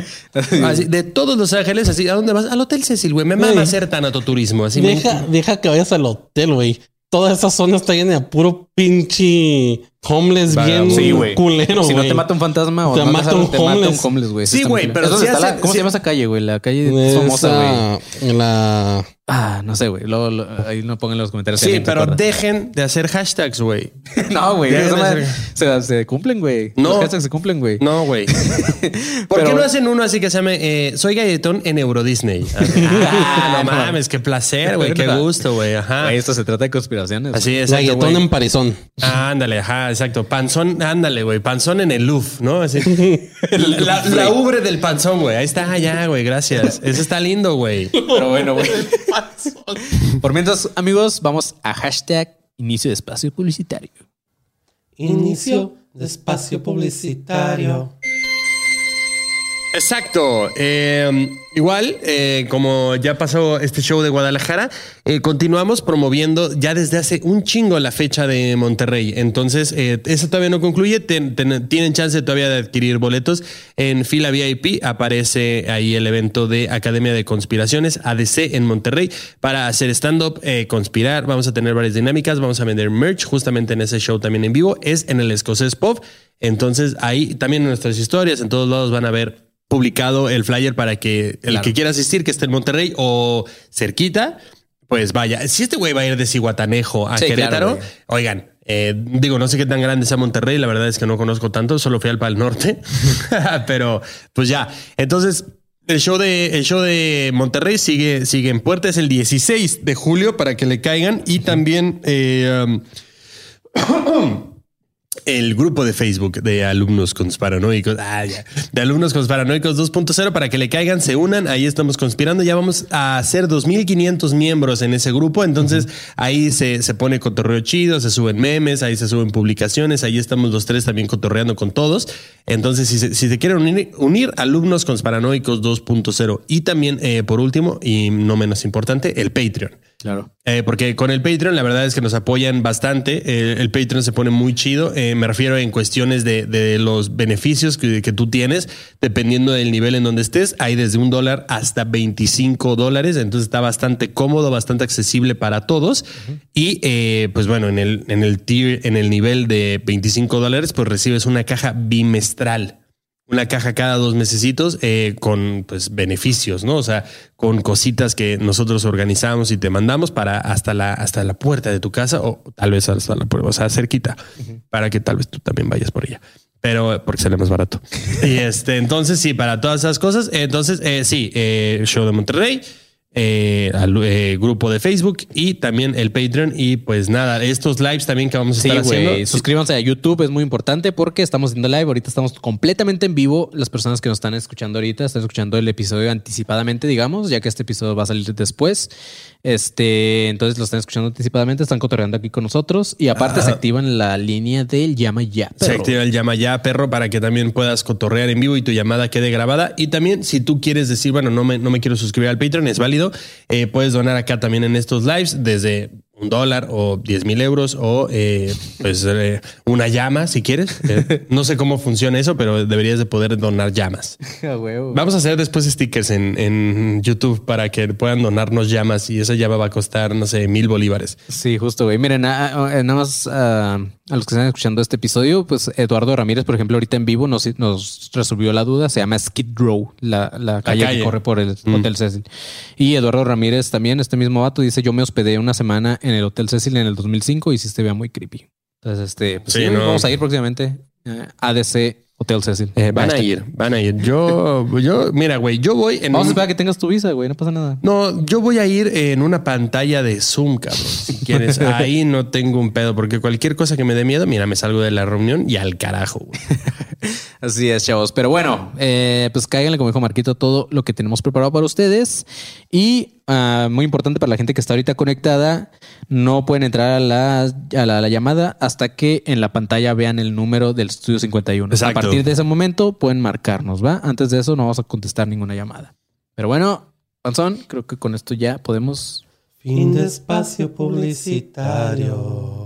Así, de todos Los Ángeles, así, ¿a dónde vas? Al Hotel Cecil, güey. Me mama hacer tanatoturismo. Así, me- Deja, deja que vayas al hotel, güey. Toda esa zona está llena de puro pinche homeless bien Sí, güey. culero, Si no güey. te mata un fantasma o Te no mata un te mata un homeless. güey. Sí, güey, pero ¿Dónde está la- hace- ¿Cómo se llama esa calle, güey? La calle famosa, güey. Esa, la... Ah, no sé, güey. Luego, lo- ahí no pongan en los comentarios. si Sí, pero dejen de hacer hashtags, güey. <laughs> No, güey. De hacer- Se, se cumplen, güey. No. Los hashtags se cumplen, güey. No, güey. <laughs> ¿Por Pero- qué no hacen uno así que se llame eh, Soy galletón en Euro Disney? <laughs> Ah, no mames, qué placer, güey. Qué gusto, güey. Ajá. Güey, esto se trata de conspiraciones. Así es. Galletón en Parizón. Panzón. Ah, ándale, ajá, exacto. Panzón, ándale, güey. Panzón en el Louvre, ¿no? Así. <laughs> la, la ubre del panzón, güey. Ahí está, ya, güey. Gracias. Eso está lindo, güey. Pero bueno, güey. Por mientras, amigos, vamos a hashtag inicio de espacio publicitario. Inicio de espacio publicitario. Exacto. Eh, igual, eh, como ya pasó este show de Guadalajara, eh, continuamos promoviendo ya desde hace un chingo la fecha de Monterrey. Entonces, eh, eso todavía no concluye. Tienen chance todavía de adquirir boletos. En fila VIP aparece ahí el evento de Academia de Conspiraciones, ADC en Monterrey, para hacer stand-up, eh, conspirar. Vamos a tener varias dinámicas. Vamos a vender merch justamente en ese show también en vivo. Es en el Escocés Pop. Entonces, ahí también en nuestras historias, en todos lados van a ver publicado el flyer para que el Claro. que quiera asistir, que esté en Monterrey o cerquita, pues vaya. Si este güey va a ir de Cihuatanejo a Sí, Querétaro, claro, oigan, eh, digo, no sé qué tan grande sea Monterrey, la verdad es que no conozco tanto, solo fui al Pal Norte, <laughs> <laughs> pero pues ya. Entonces, el show de, el show de Monterrey sigue, sigue en puerta, es el 16 de julio para que le caigan y también... eh, um, <clears throat> el grupo de Facebook de alumnos conspiranoicos, ah, ya, de alumnos conspiranoicos 2.0 para que le caigan, se unan, ahí estamos conspirando, ya vamos a ser 2.500 miembros en ese grupo, entonces ahí se, se pone cotorreo chido, se suben memes, ahí se suben publicaciones, ahí estamos los tres también cotorreando con todos, entonces si se, si se quieren unir, unir, alumnos conspiranoicos 2.0 y también eh, por último y no menos importante, el Patreon. Claro. Eh, porque con el Patreon la verdad es que nos apoyan bastante. Eh, el Patreon se pone muy chido. Eh, me refiero en cuestiones de, de los beneficios que, que tú tienes, dependiendo del nivel en donde estés. Hay desde un dólar hasta 25 dólares. Entonces está bastante cómodo, bastante accesible para todos. Y eh, pues bueno, en el, en el tier, en el nivel de 25 dólares, pues recibes una caja bimestral una caja cada dos mesecitos eh, con pues beneficios, ¿no? O sea, con cositas que nosotros organizamos y te mandamos para hasta la, hasta la puerta de tu casa o tal vez hasta la puerta, o sea, cerquita, para que tal vez tú también vayas por ella. Pero porque sale más barato. <laughs> y este, entonces sí, para todas esas cosas. Entonces, eh, sí, eh, show de Monterrey, eh, al- eh, grupo de Facebook y también el Patreon. Y pues nada, estos lives también que vamos a Sí, estar haciendo. güey. Suscríbanse a YouTube, es muy importante porque estamos haciendo live. Ahorita estamos completamente en vivo. Las personas que nos están escuchando ahorita están escuchando el episodio anticipadamente, digamos, ya que este episodio va a salir después. Este, entonces lo están escuchando anticipadamente, están cotorreando aquí con nosotros y aparte se activan la línea del llama ya. Se perro. activa el llama ya, perro, para que también puedas cotorrear en vivo y tu llamada quede grabada. Y también, si tú quieres decir, bueno, no me, no me quiero suscribir al Patreon, es válido. Eh, puedes donar acá también en estos lives desde un dólar o 10 mil euros o eh, pues eh, una llama si quieres. Eh, no sé cómo funciona eso, pero deberías de poder donar llamas. <laughs> Ah, huevo. Vamos a hacer después stickers en, en YouTube para que puedan donarnos llamas y esa llama va a costar, no sé, mil bolívares. Sí, justo, güey. Miren, a- a- nada más ah, a los que están escuchando este episodio, pues Eduardo Ramírez, por ejemplo, ahorita en vivo nos, nos resolvió la duda. Se llama Skid Row, la, la calle, calle. que corre por el Hotel Cecil. Y Eduardo Ramírez también, este mismo vato, dice: Yo me hospedé una semana en el Hotel Cecil en el 2005 y sí se veía muy creepy. Entonces, este, pues Sí, sí, no. vamos a ir próximamente eh, ADC Hotel Cecil. Eh, van a ir, van a ir. Yo, <laughs> yo, mira, güey, yo voy en Vamos a esperar que tengas tu visa, güey. No pasa nada. No, yo voy a ir en una pantalla de Zoom, cabrón. Si <laughs> quieres, ahí no tengo un pedo, porque cualquier cosa que me dé miedo, mira, me salgo de la reunión y al carajo. güey. <laughs> Así es, chavos. Pero bueno, eh, pues cáiganle, como dijo Marquito, todo lo que tenemos preparado para ustedes. Y ah, muy importante para la gente que está ahorita conectada, no pueden entrar a la, a la, a la llamada hasta que en la pantalla vean el número del estudio 51. Exacto. A partir de ese momento pueden marcarnos, ¿va? Antes de eso no vamos a contestar ninguna llamada. Pero bueno, Panzón, creo que con esto ya podemos... Fin de espacio publicitario.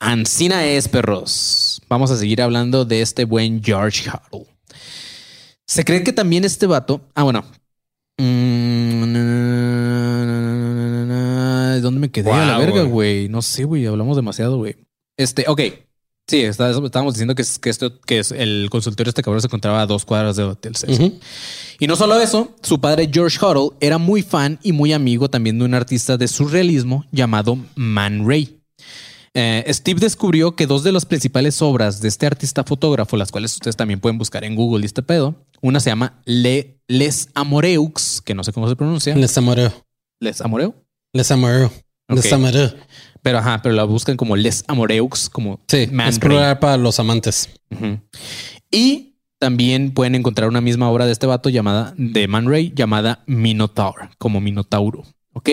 Ancina es, perros. Vamos a seguir hablando de este buen George Huddle. Se cree que también este vato. Ah, bueno. Mm, ¿Dónde me quedé? a la verga, güey. No sé, güey. Hablamos demasiado, güey. Este, ok. Sí, está- estábamos diciendo que, es- que, esto, que es el consultorio este cabrón se encontraba a dos cuadras de Hotel Cecil. Y no solo eso, su padre George Huddle era muy fan y muy amigo también de un artista de surrealismo llamado Man Ray. Eh, Steve descubrió que dos de las principales obras de este artista fotógrafo, las cuales ustedes también pueden buscar en Google y este pedo, una se llama Le- Les Amoreux, que no sé cómo se pronuncia, Les amoreo. Les Amoreux. Les Amoureux. Les Ok. Amoureux. Pero ajá, pero la buscan como Les Amoreux, como Sí, Man es Ray. plural para los amantes. Y también pueden encontrar una misma obra de este vato llamada de Man Ray llamada Minotaur, como Minotauro. Ok.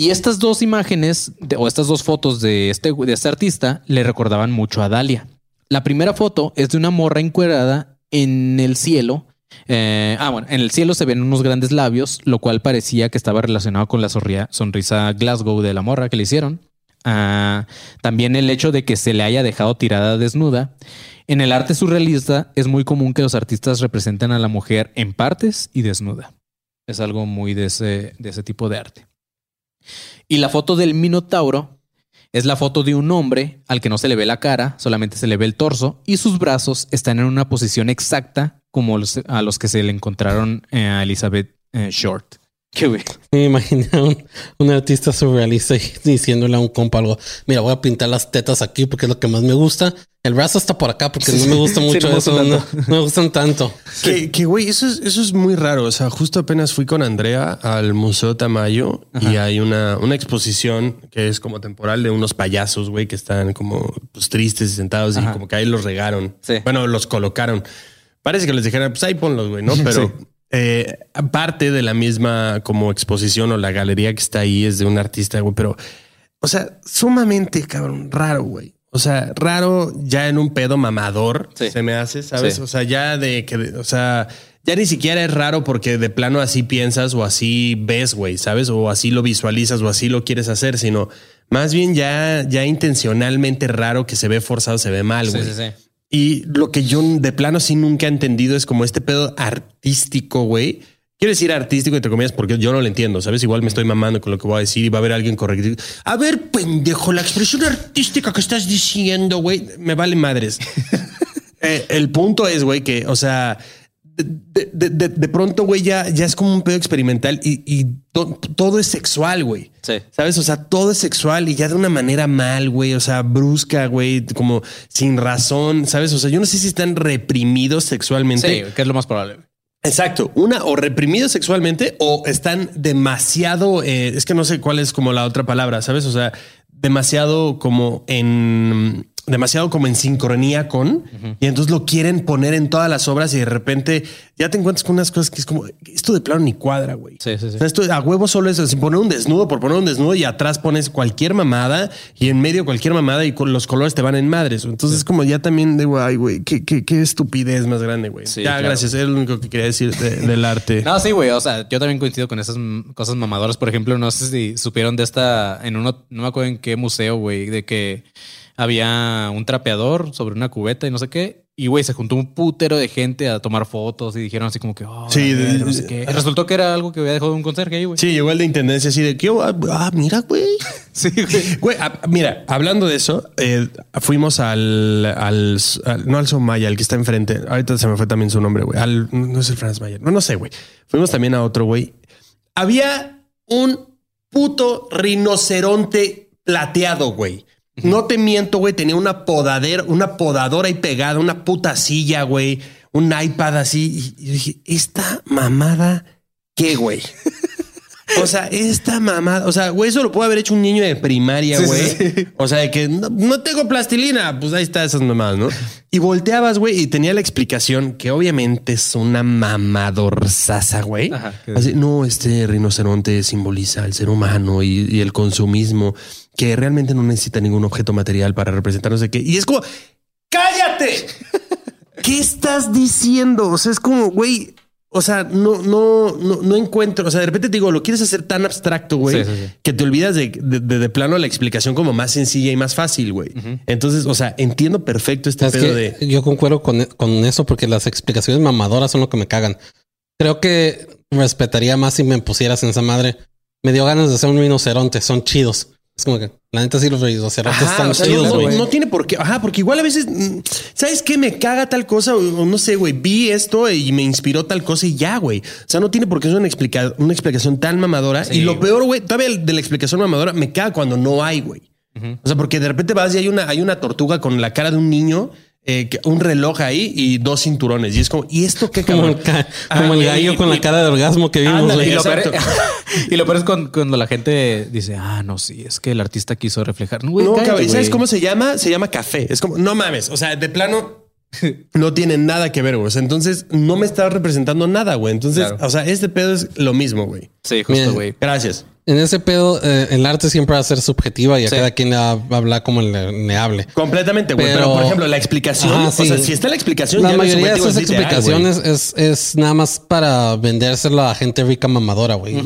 Y estas dos imágenes o estas dos fotos de este, de este artista le recordaban mucho a Dalia. La primera foto es de una morra encuerada en el cielo. Eh, ah, bueno, en el cielo se ven unos grandes labios, lo cual parecía que estaba relacionado con la sonrisa Glasgow de la morra que le hicieron. Ah, también el hecho de que se le haya dejado tirada desnuda. En el arte surrealista es muy común que los artistas representen a la mujer en partes y desnuda. Es algo muy de ese, de ese tipo de arte. Y la foto del Minotauro es la foto de un hombre al que no se le ve la cara, solamente se le ve el torso y sus brazos están en una posición exacta como a los que se le encontraron a Elizabeth eh, Short. Qué güey. Me imaginé a un, un artista surrealista y <laughs> diciéndole a un compa algo. Mira, voy a pintar las tetas aquí porque es lo que más me gusta. El brazo está por acá porque no me gusta Sí, mucho eso. No, me gustan tanto. Que, que, güey, eso es, eso es muy raro. O sea, justo apenas fui con Andrea al Museo Tamayo y hay una, una exposición que es como temporal de unos payasos, güey, que están como pues, tristes y sentados y como que ahí los regaron. Sí. Bueno, los colocaron. Parece que les dijeran, pues ahí ponlos, güey, ¿no? Pero eh, parte de la misma como exposición o la galería que está ahí es de un artista, güey, pero, o sea, sumamente, cabrón, raro, güey. O sea, raro ya en un pedo mamador Sí. se me hace, ¿sabes? Sí. O sea, ya de que, o sea, ya ni siquiera es raro porque de plano así piensas o así ves, güey, ¿sabes? O así lo visualizas o así lo quieres hacer, sino más bien ya, ya intencionalmente raro que se ve forzado, se ve mal, güey. Y lo que yo de plano sí nunca he entendido es como este pedo artístico, güey. Quiero decir artístico, entre comillas, porque yo no lo entiendo, ¿sabes? Igual me estoy mamando con lo que voy a decir y va a haber alguien correcto. A ver, pendejo, la expresión artística que estás diciendo, güey, me vale madres. <laughs> Eh, el punto es, güey, que, o sea, de, de- de- de pronto, güey, ya, ya es como un pedo experimental y, y to- todo es sexual, güey. Sí. ¿Sabes? O sea, todo es sexual y ya de una manera mal, güey. O sea, brusca, güey, como sin razón, ¿sabes? O sea, yo no sé si están reprimidos sexualmente. Sí, que es lo más probable. Exacto. Una, o reprimidos sexualmente o están demasiado, eh, es que no sé cuál es como la otra palabra, ¿sabes? O sea, demasiado como en demasiado como en sincronía con y entonces lo quieren poner en todas las obras y de repente ya te encuentras con unas cosas que es como esto de plano ni cuadra, güey. Sí, sí, sí. O sea, esto a huevo solo es así, poner un desnudo por poner un desnudo y atrás pones cualquier mamada y en medio cualquier mamada y con los colores te van en madres. Entonces es como ya también de güey, güey, qué, qué, qué estupidez más grande, güey. Sí, ya, claro. gracias. Es lo único que quería decir de- del arte. <laughs> No, sí, güey. O sea, yo también coincido con esas cosas mamadoras. Por ejemplo, no sé si supieron de esta en uno, no me acuerdo en qué museo, güey, de que había un trapeador sobre una cubeta y no sé qué. Y güey, se juntó un putero de gente a tomar fotos y dijeron así como que, oh, Sí, de- no sé qué. Resultó que era algo que había dejado un conserje ahí, güey. Sí, llegó el de intendencia así de que, ah, ah, mira, güey. <laughs> Sí, güey. Güey, ah, mira, hablando de eso, eh, fuimos al, al, al- no al Somaya, al que está enfrente. Ahorita se me fue también su nombre, güey. Al, no es el Franz Mayer. No, no sé, güey. Fuimos también a otro, güey. Había un puto rinoceronte plateado, güey. No te miento, güey. Tenía una podadera, una podadora ahí pegada, una puta silla, güey. Un iPad así. Y yo dije, esta mamada, ¿qué, güey? <laughs> O sea, esta mamada, o sea, güey, eso lo puede haber hecho un niño de primaria, güey. sí, sí. O sea, de que no, no tengo plastilina, pues ahí está esas mamadas, ¿no? Y volteabas, güey, y tenía la explicación que obviamente es una mamadorzaza, güey. Ajá, ¿qué Así, no, este rinoceronte simboliza al ser humano y, y el consumismo, que realmente no necesita ningún objeto material para representar no sé qué. Y es como, cállate. <laughs> ¿Qué estás diciendo? O sea, es como, güey, o sea, no, no, no, no encuentro. O sea, de repente te digo, lo quieres hacer tan abstracto, güey, Sí, sí, sí. que te olvidas de, de, de- de plano la explicación como más sencilla y más fácil, güey. Entonces, o sea, entiendo perfecto este Es pedo de. yo concuerdo con, con eso porque las explicaciones mamadoras son lo que me cagan. Creo que respetaría más si me pusieras en esa madre. Me dio ganas de ser un rinoceronte, son chidos. Es como que la neta sí los rinocerontes Ajá, están o sea, chidos, no, güey. no tiene por qué. Ajá, porque igual a veces, mm, ¿sabes qué? Me caga tal cosa o, no sé, güey. Vi esto y me inspiró tal cosa y ya, güey. O sea, no tiene por qué ser una, explica- una explicación tan mamadora. Sí, y lo peor, güey, todavía de la explicación mamadora me caga cuando no hay, güey. O sea, porque de repente vas y hay una, hay una tortuga con la cara de un niño eh, un reloj ahí y dos cinturones. Y es como, ¿y esto qué Como cabrón? el, ca- Ah, como el gallo y- con la cara de orgasmo que vimos. Ándale, Y güey. lo, peor, Exacto. y lo peor es <laughs> cuando, cuando la gente dice, ah, no, sí, es que el artista quiso reflejar. Güey, No, cállate, cabrón, ¿y ¿sabes güey. cómo se llama? Se llama café. Es como, no mames. O sea, de plano <laughs> no tiene nada que ver, güey. O sea, entonces no me está representando nada, güey. Entonces, Claro. o sea, este pedo es lo mismo, güey. Sí, justo, güey. Gracias. En ese pedo, eh, el arte siempre va a ser subjetiva y a Sí. cada quien le va a hablar como le, le hable. Completamente, güey. Pero, Pero- por ejemplo, la explicación, o sea, si está la explicación, La ya mayoría de esas es literal, explicaciones es, es nada más para vendérselo a gente rica mamadora, güey.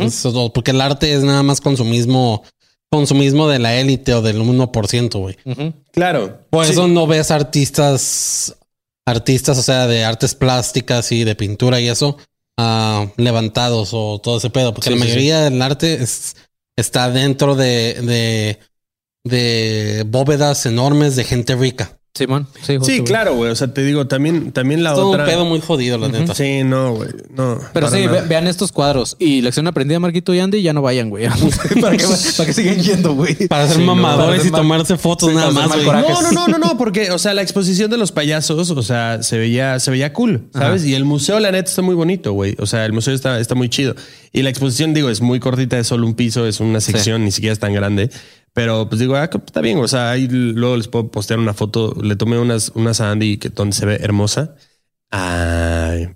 Porque el arte es nada más consumismo, consumismo de la élite o del 1%, güey. Claro. Por Sí. eso no ves artistas, artistas, o sea, de artes plásticas y de pintura y eso, ah, levantados o todo ese pedo. Porque Sí, la sí, mayoría del arte es- está dentro de, de, de bóvedas enormes de gente rica. Simón, sí, justo, Sí, güey. claro, güey. O sea, te digo, también, también la Todo otra. un pedo muy jodido, la neta. Sí, no, güey. No. Pero sí, ve- vean estos cuadros. Y lección aprendida, Marquito y Andy, ya no vayan, güey. <laughs> ¿Para qué, <laughs> <laughs> para qué siguen yendo, güey? Para ser Sí, no, mamadores para ser y mal- tomarse fotos Sí, nada más, güey. No, no, no, no, no, porque, o sea, la exposición de los payasos, o sea, se veía, se veía cool, ¿sabes? Y el museo, la neta, está muy bonito, güey. O sea, el museo está, está muy chido. Y la exposición, digo, es muy cortita, es solo un piso, es una sección, ni siquiera es tan grande. Pero pues digo, ah, que está bien. O sea, ahí luego les puedo postear una foto. Le tomé unas, unas a Andy que donde se ve hermosa. Ay.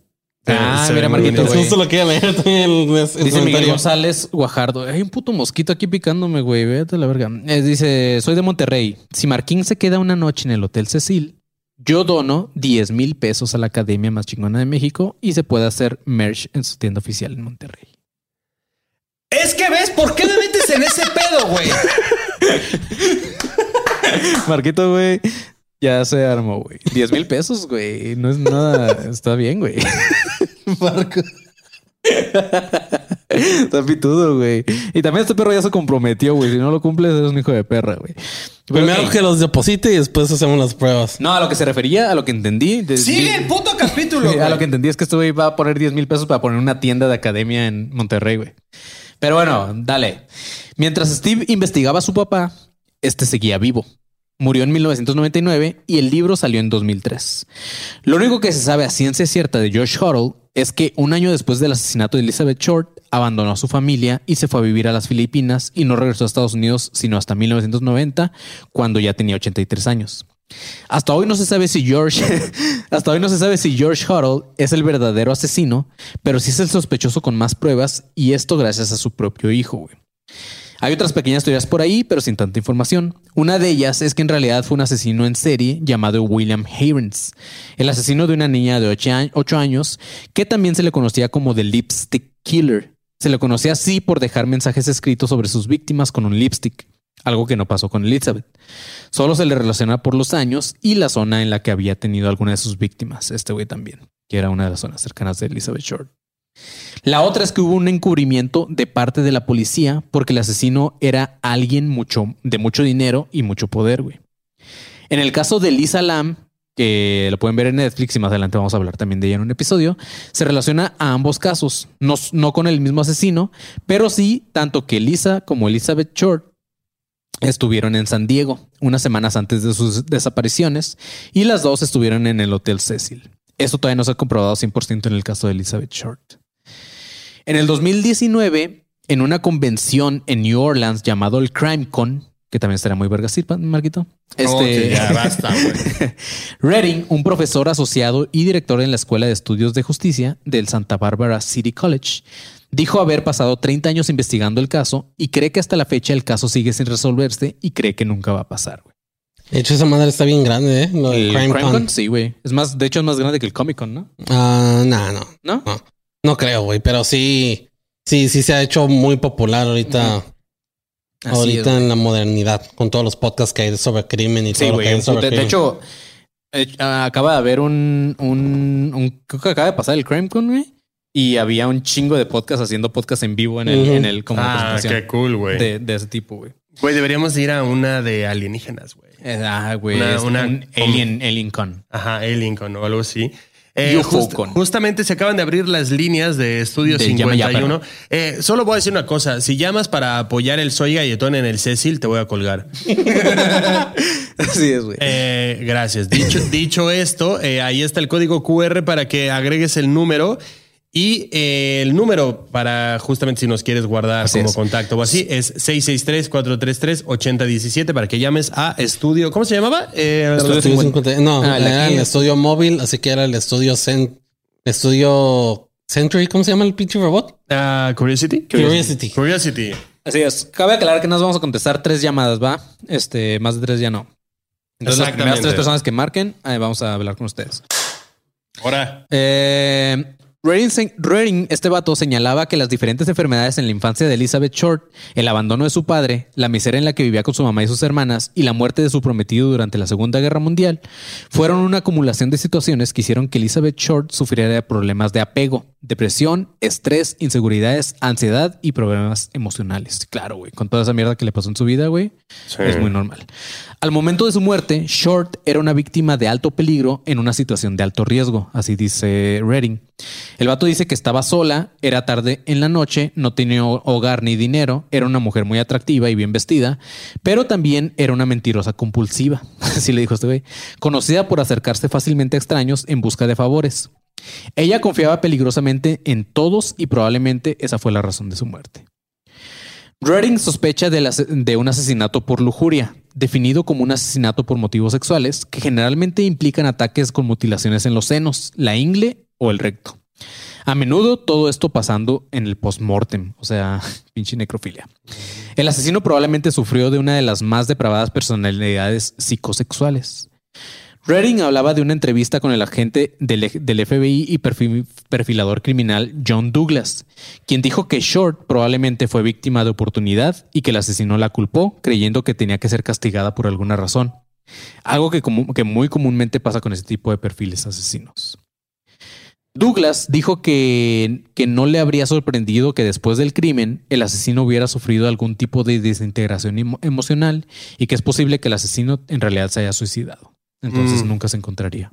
Ah, Se mira, Marquito, justo lo a leer también el, el Dice Miguel. González Guajardo. Hay un puto mosquito aquí picándome, güey. Véate la verga. Eh, dice: Soy de Monterrey. Si Marquín se queda una noche en el Hotel Cecil, yo dono 10 mil pesos a la academia más chingona de México y se puede hacer merch en su tienda oficial en Monterrey. Es que ves, ¿por qué me metes en ese pedo, güey? <laughs> Marquito, güey. Ya se armó, güey. 10 mil pesos, güey. No es nada. Está bien, güey. <laughs> Marco. Está pitudo, güey. Y también este perro ya se comprometió, güey. Si no lo cumples, eres un hijo de perra, güey. Primero que los deposite y después hacemos las pruebas. No, a lo que se refería, a lo que entendí. de- Sigue el puto capítulo, <laughs> a lo que entendí es que este güey va a poner 10 mil pesos para poner una tienda de academia en Monterrey, güey. Pero bueno, dale. Mientras Steve investigaba a su papá, este seguía vivo. Murió en 1999 y el libro salió en 2003. Lo único que se sabe a ciencia cierta de George Huddle es que un año después del asesinato de Elizabeth Short, abandonó a su familia y se fue a vivir a las Filipinas y no regresó a Estados Unidos sino hasta 1990, cuando ya tenía 83 años. Hasta hoy no se sabe si George, <laughs> hasta hoy no se sabe si George Huddle es el verdadero asesino, pero sí es el sospechoso con más pruebas y esto gracias a su propio hijo. Hay otras pequeñas teorías por ahí, pero sin tanta información. Una de ellas es que en realidad fue un asesino en serie llamado William Hearns, el asesino de una niña de 8 años que también se le conocía como The Lipstick Killer. Se le conocía así por dejar mensajes escritos sobre sus víctimas con un lipstick, algo que no pasó con Elizabeth. Solo se le relaciona por los años y la zona en la que había tenido alguna de sus víctimas, este güey también, que era una de las zonas cercanas de Elizabeth Short. La otra es que hubo un encubrimiento de parte de la policía porque el asesino era alguien mucho, de mucho dinero y mucho poder, güey. En el caso de Lisa Lam, que lo pueden ver en Netflix y más adelante vamos a hablar también de ella en un episodio, se relaciona a ambos casos, no, no con el mismo asesino, pero sí tanto que Lisa como Elizabeth Short estuvieron en San Diego unas semanas antes de sus desapariciones y las dos estuvieron en el Hotel Cecil. Esto todavía no se ha comprobado 100% en el caso de Elizabeth Short. En el 2019, en una convención en New Orleans llamado el CrimeCon, que también estará muy vergas, ¿sí, Marquito? Este, Ok, ya <laughs> basta, güey. Redding, un profesor asociado y director en la Escuela de Estudios de Justicia del Santa Barbara City College, dijo haber pasado 30 años investigando el caso y cree que hasta la fecha el caso sigue sin resolverse y cree que nunca va a pasar. güey. De hecho, esa madre está bien grande, ¿eh? Lo del El Crime Con. sí, güey. Es más, de hecho, es más grande que el Comic Con, ¿no? Ah, no. ¿No? No, no creo, güey. Pero sí, sí, sí se ha hecho muy popular ahorita. Así ahorita es, en la modernidad, con todos los podcasts que hay sobre crimen y Sí, todo lo que güey. hay sobre De, de crimen. hecho, eh, acaba de haber un, un, un- Creo que acaba de pasar el CrimeCon, güey. Y había un chingo de podcasts haciendo podcast en vivo en el, en el como Ah, qué cool, güey. de, de ese tipo, güey. Güey, deberíamos ir a una de alienígenas, güey. Eh, Ah, güey. Una- una- un Alien, Alien Con. Ajá, Alien Con o algo así. Eh, just- justamente se acaban de abrir las líneas de Estudio De Llama Ya, 51. Eh, solo voy a decir una cosa. Si llamas para apoyar el Soy Galletón en el Cecil, te voy a colgar. <laughs> Así es, güey. Eh, gracias. Dicho, dicho esto, ahí está el código QR para que agregues el número. Y eh, el número para justamente si nos quieres guardar Así como es. contacto o así es 663-433-8017 para que llames a estudio. ¿Cómo se llamaba? Eh, Estudio Estudio 50. 50. No, Ah, era el es- estudio móvil, así que era el estudio Cen- estudio Century. ¿Cómo se llama el pinche robot? ah, Curiosity. Curiosity. Curiosity. Así es. Cabe aclarar que nos vamos a contestar tres llamadas, ¿va? Este, más de tres ya no. Entonces, las primeras tres personas que marquen, eh, vamos a hablar con ustedes. Ahora. Eh, Redding, este vato, señalaba que las diferentes enfermedades en la infancia de Elizabeth Short, el abandono de su padre, la miseria en la que vivía con su mamá y sus hermanas y la muerte de su prometido durante la Segunda Guerra Mundial fueron una acumulación de situaciones que hicieron que Elizabeth Short sufriera de problemas de apego, depresión, estrés, inseguridades, ansiedad y problemas emocionales. Claro, güey, con toda esa mierda que le pasó en su vida, güey, es muy normal. Al momento de su muerte, Short era una víctima de alto peligro en una situación de alto riesgo, así dice Redding. El vato dice que estaba sola, era tarde en la noche, no tenía hogar ni dinero, era una mujer muy atractiva y bien vestida, pero también era una mentirosa compulsiva, <laughs> así le dijo este güey, conocida por acercarse fácilmente a extraños en busca de favores. Ella confiaba peligrosamente en todos y probablemente esa fue la razón de su muerte. Redding sospecha ase- de un asesinato por lujuria, definido como un asesinato por motivos sexuales, que generalmente implican ataques con mutilaciones en los senos, la ingle o el recto. A menudo todo esto pasando en el postmortem, o sea, <laughs> pinche necrofilia. El asesino probablemente sufrió de una de las más depravadas personalidades psicosexuales. Redding hablaba de una entrevista con el agente del, FBI y perfil- perfilador criminal John Douglas, quien dijo que Short probablemente fue víctima de oportunidad y que el asesino la culpó creyendo que tenía que ser castigada por alguna razón. Algo que, muy comúnmente pasa con ese tipo de perfiles asesinos. Douglas dijo que, no le habría sorprendido que después del crimen el asesino hubiera sufrido algún tipo de desintegración emo- emocional y que es posible que el asesino en realidad se haya suicidado. Entonces Mm. nunca se encontraría.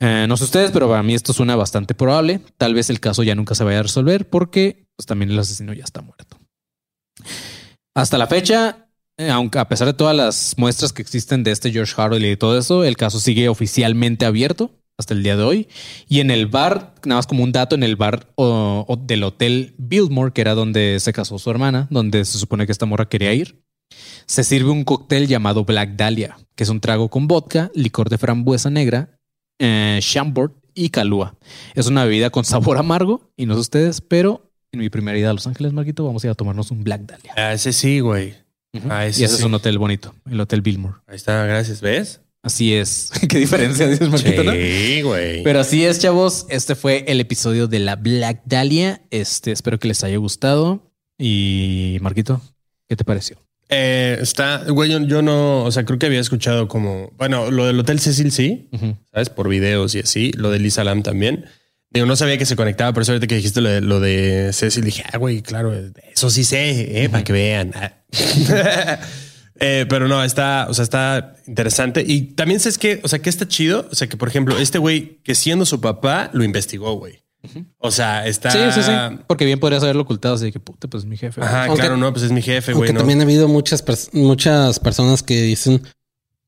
Eh, no sé ustedes, pero para mí esto suena bastante probable. Tal vez el caso ya nunca se vaya a resolver porque pues, también el asesino ya está muerto. Hasta la fecha, eh, aunque a pesar de todas las muestras que existen de este George Harley y todo eso, el caso sigue oficialmente abierto hasta el día de hoy. Y en el bar, nada más como un dato, en el bar o- o del hotel Biltmore, que era donde se casó su hermana, donde se supone que esta morra quería ir, se sirve un cóctel llamado Black Dahlia, que es un trago con vodka, licor de frambuesa negra, eh, Chambord y calúa. Es una bebida con sabor amargo, y no sé ustedes, pero en mi primera ida a Los Ángeles, Marquito, vamos a ir a tomarnos un Black Dahlia. Ah, ese sí, güey. Ujú. Ah, y ese es un hotel bonito, el Hotel Biltmore. Ahí está, gracias. ¿Ves? Así es. <laughs> Qué diferencia dices, Marquito, ¿no? Sí, güey. Pero así es, chavos. Este fue el episodio de la Black Dahlia. Este, espero que les haya gustado. Y Marquito, ¿qué te pareció? Eh, está, güey, yo, yo no, o sea, creo que había escuchado como, bueno, lo del Hotel Cecil sí. ¿sabes? Por videos y así, lo de Lisa Lam también. Digo, no sabía que se conectaba, pero eso ahorita que dijiste lo de, lo de Cecil, dije, ah, güey, claro, eso sí sé, eh, para que vean. Ah. <laughs> Eh, pero no, está, o sea, está interesante. Y también sabes que, o sea, que está chido. O sea, que por ejemplo, este güey que siendo su papá lo investigó, güey. O sea, está. Sí, sí, sí. Porque bien podrías haberlo ocultado. Así que puta, pues mi jefe. Ajá, Aunque- claro, no, pues es mi jefe, güey. También ha habido muchas, pers- muchas personas que dicen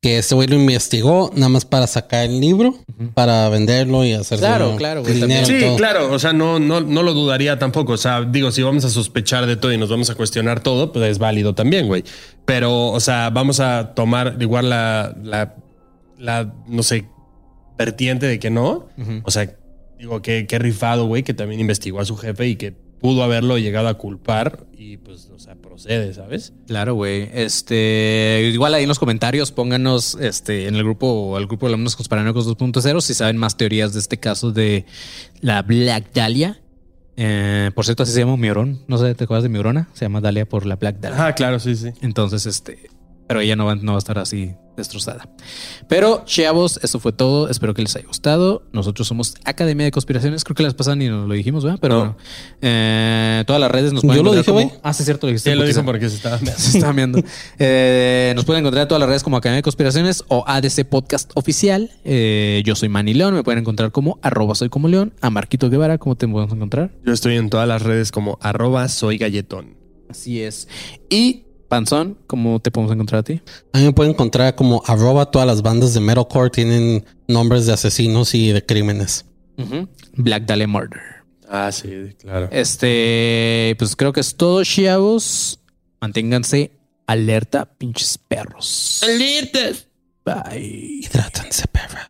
que este güey lo investigó nada más para sacar el libro, para venderlo y hacer Claro, claro, güey, dinero. Sí, todo. claro. O sea, no, no, no lo dudaría tampoco. O sea, digo, si vamos a sospechar de todo y nos vamos a cuestionar todo, pues es válido también, güey. Pero, o sea, vamos a tomar igual la, la, la no sé, vertiente de que no. O sea, digo, que qué rifado, güey, que también investigó a su jefe y que pudo haberlo llegado a culpar y pues, o sea, procede, ¿sabes? Claro, güey. Este, igual ahí en los comentarios pónganos este, en el grupo o al grupo de alumnos conspiranoicos 2.0 si saben más teorías de este caso de la Black Dahlia. Eh, por cierto, así se llama Miorón. No sé, ¿te acuerdas de Miorona? Se llama Dahlia por la Black Dahlia. Ah, claro, sí, sí. Entonces, este, pero ella no va, no va a estar así destrozada. Pero, chavos, eso fue todo. Espero que les haya gustado. Nosotros somos Academia de Conspiraciones. Creo que las pasadas ni nos lo dijimos, ¿verdad? Pero No. bueno, eh, todas las redes nos pueden Yo lo dije, como- güey. Ah, sí, es cierto, lo dijiste. Sí, lo dijo porque se estaba <laughs> se estaban viendo. Eh, nos pueden encontrar en todas las redes como Academia de Conspiraciones o ADC Podcast Oficial. Eh, yo soy Manny León. Me pueden encontrar como arroba soy como León. A Marquito Guevara, ¿cómo te podemos encontrar? Yo estoy en todas las redes como arroba soy galletón. Así es. Y Panzón, ¿cómo te podemos encontrar a ti? A mí me pueden encontrar como arroba todas las bandas de metalcore tienen nombres de asesinos y de crímenes. Black Dahlia Murder. Ah, sí, claro. Este, pues creo que es todo, chavos. Manténganse alerta, pinches perros. ¡Alertas! Bye. Hidrátense, perra.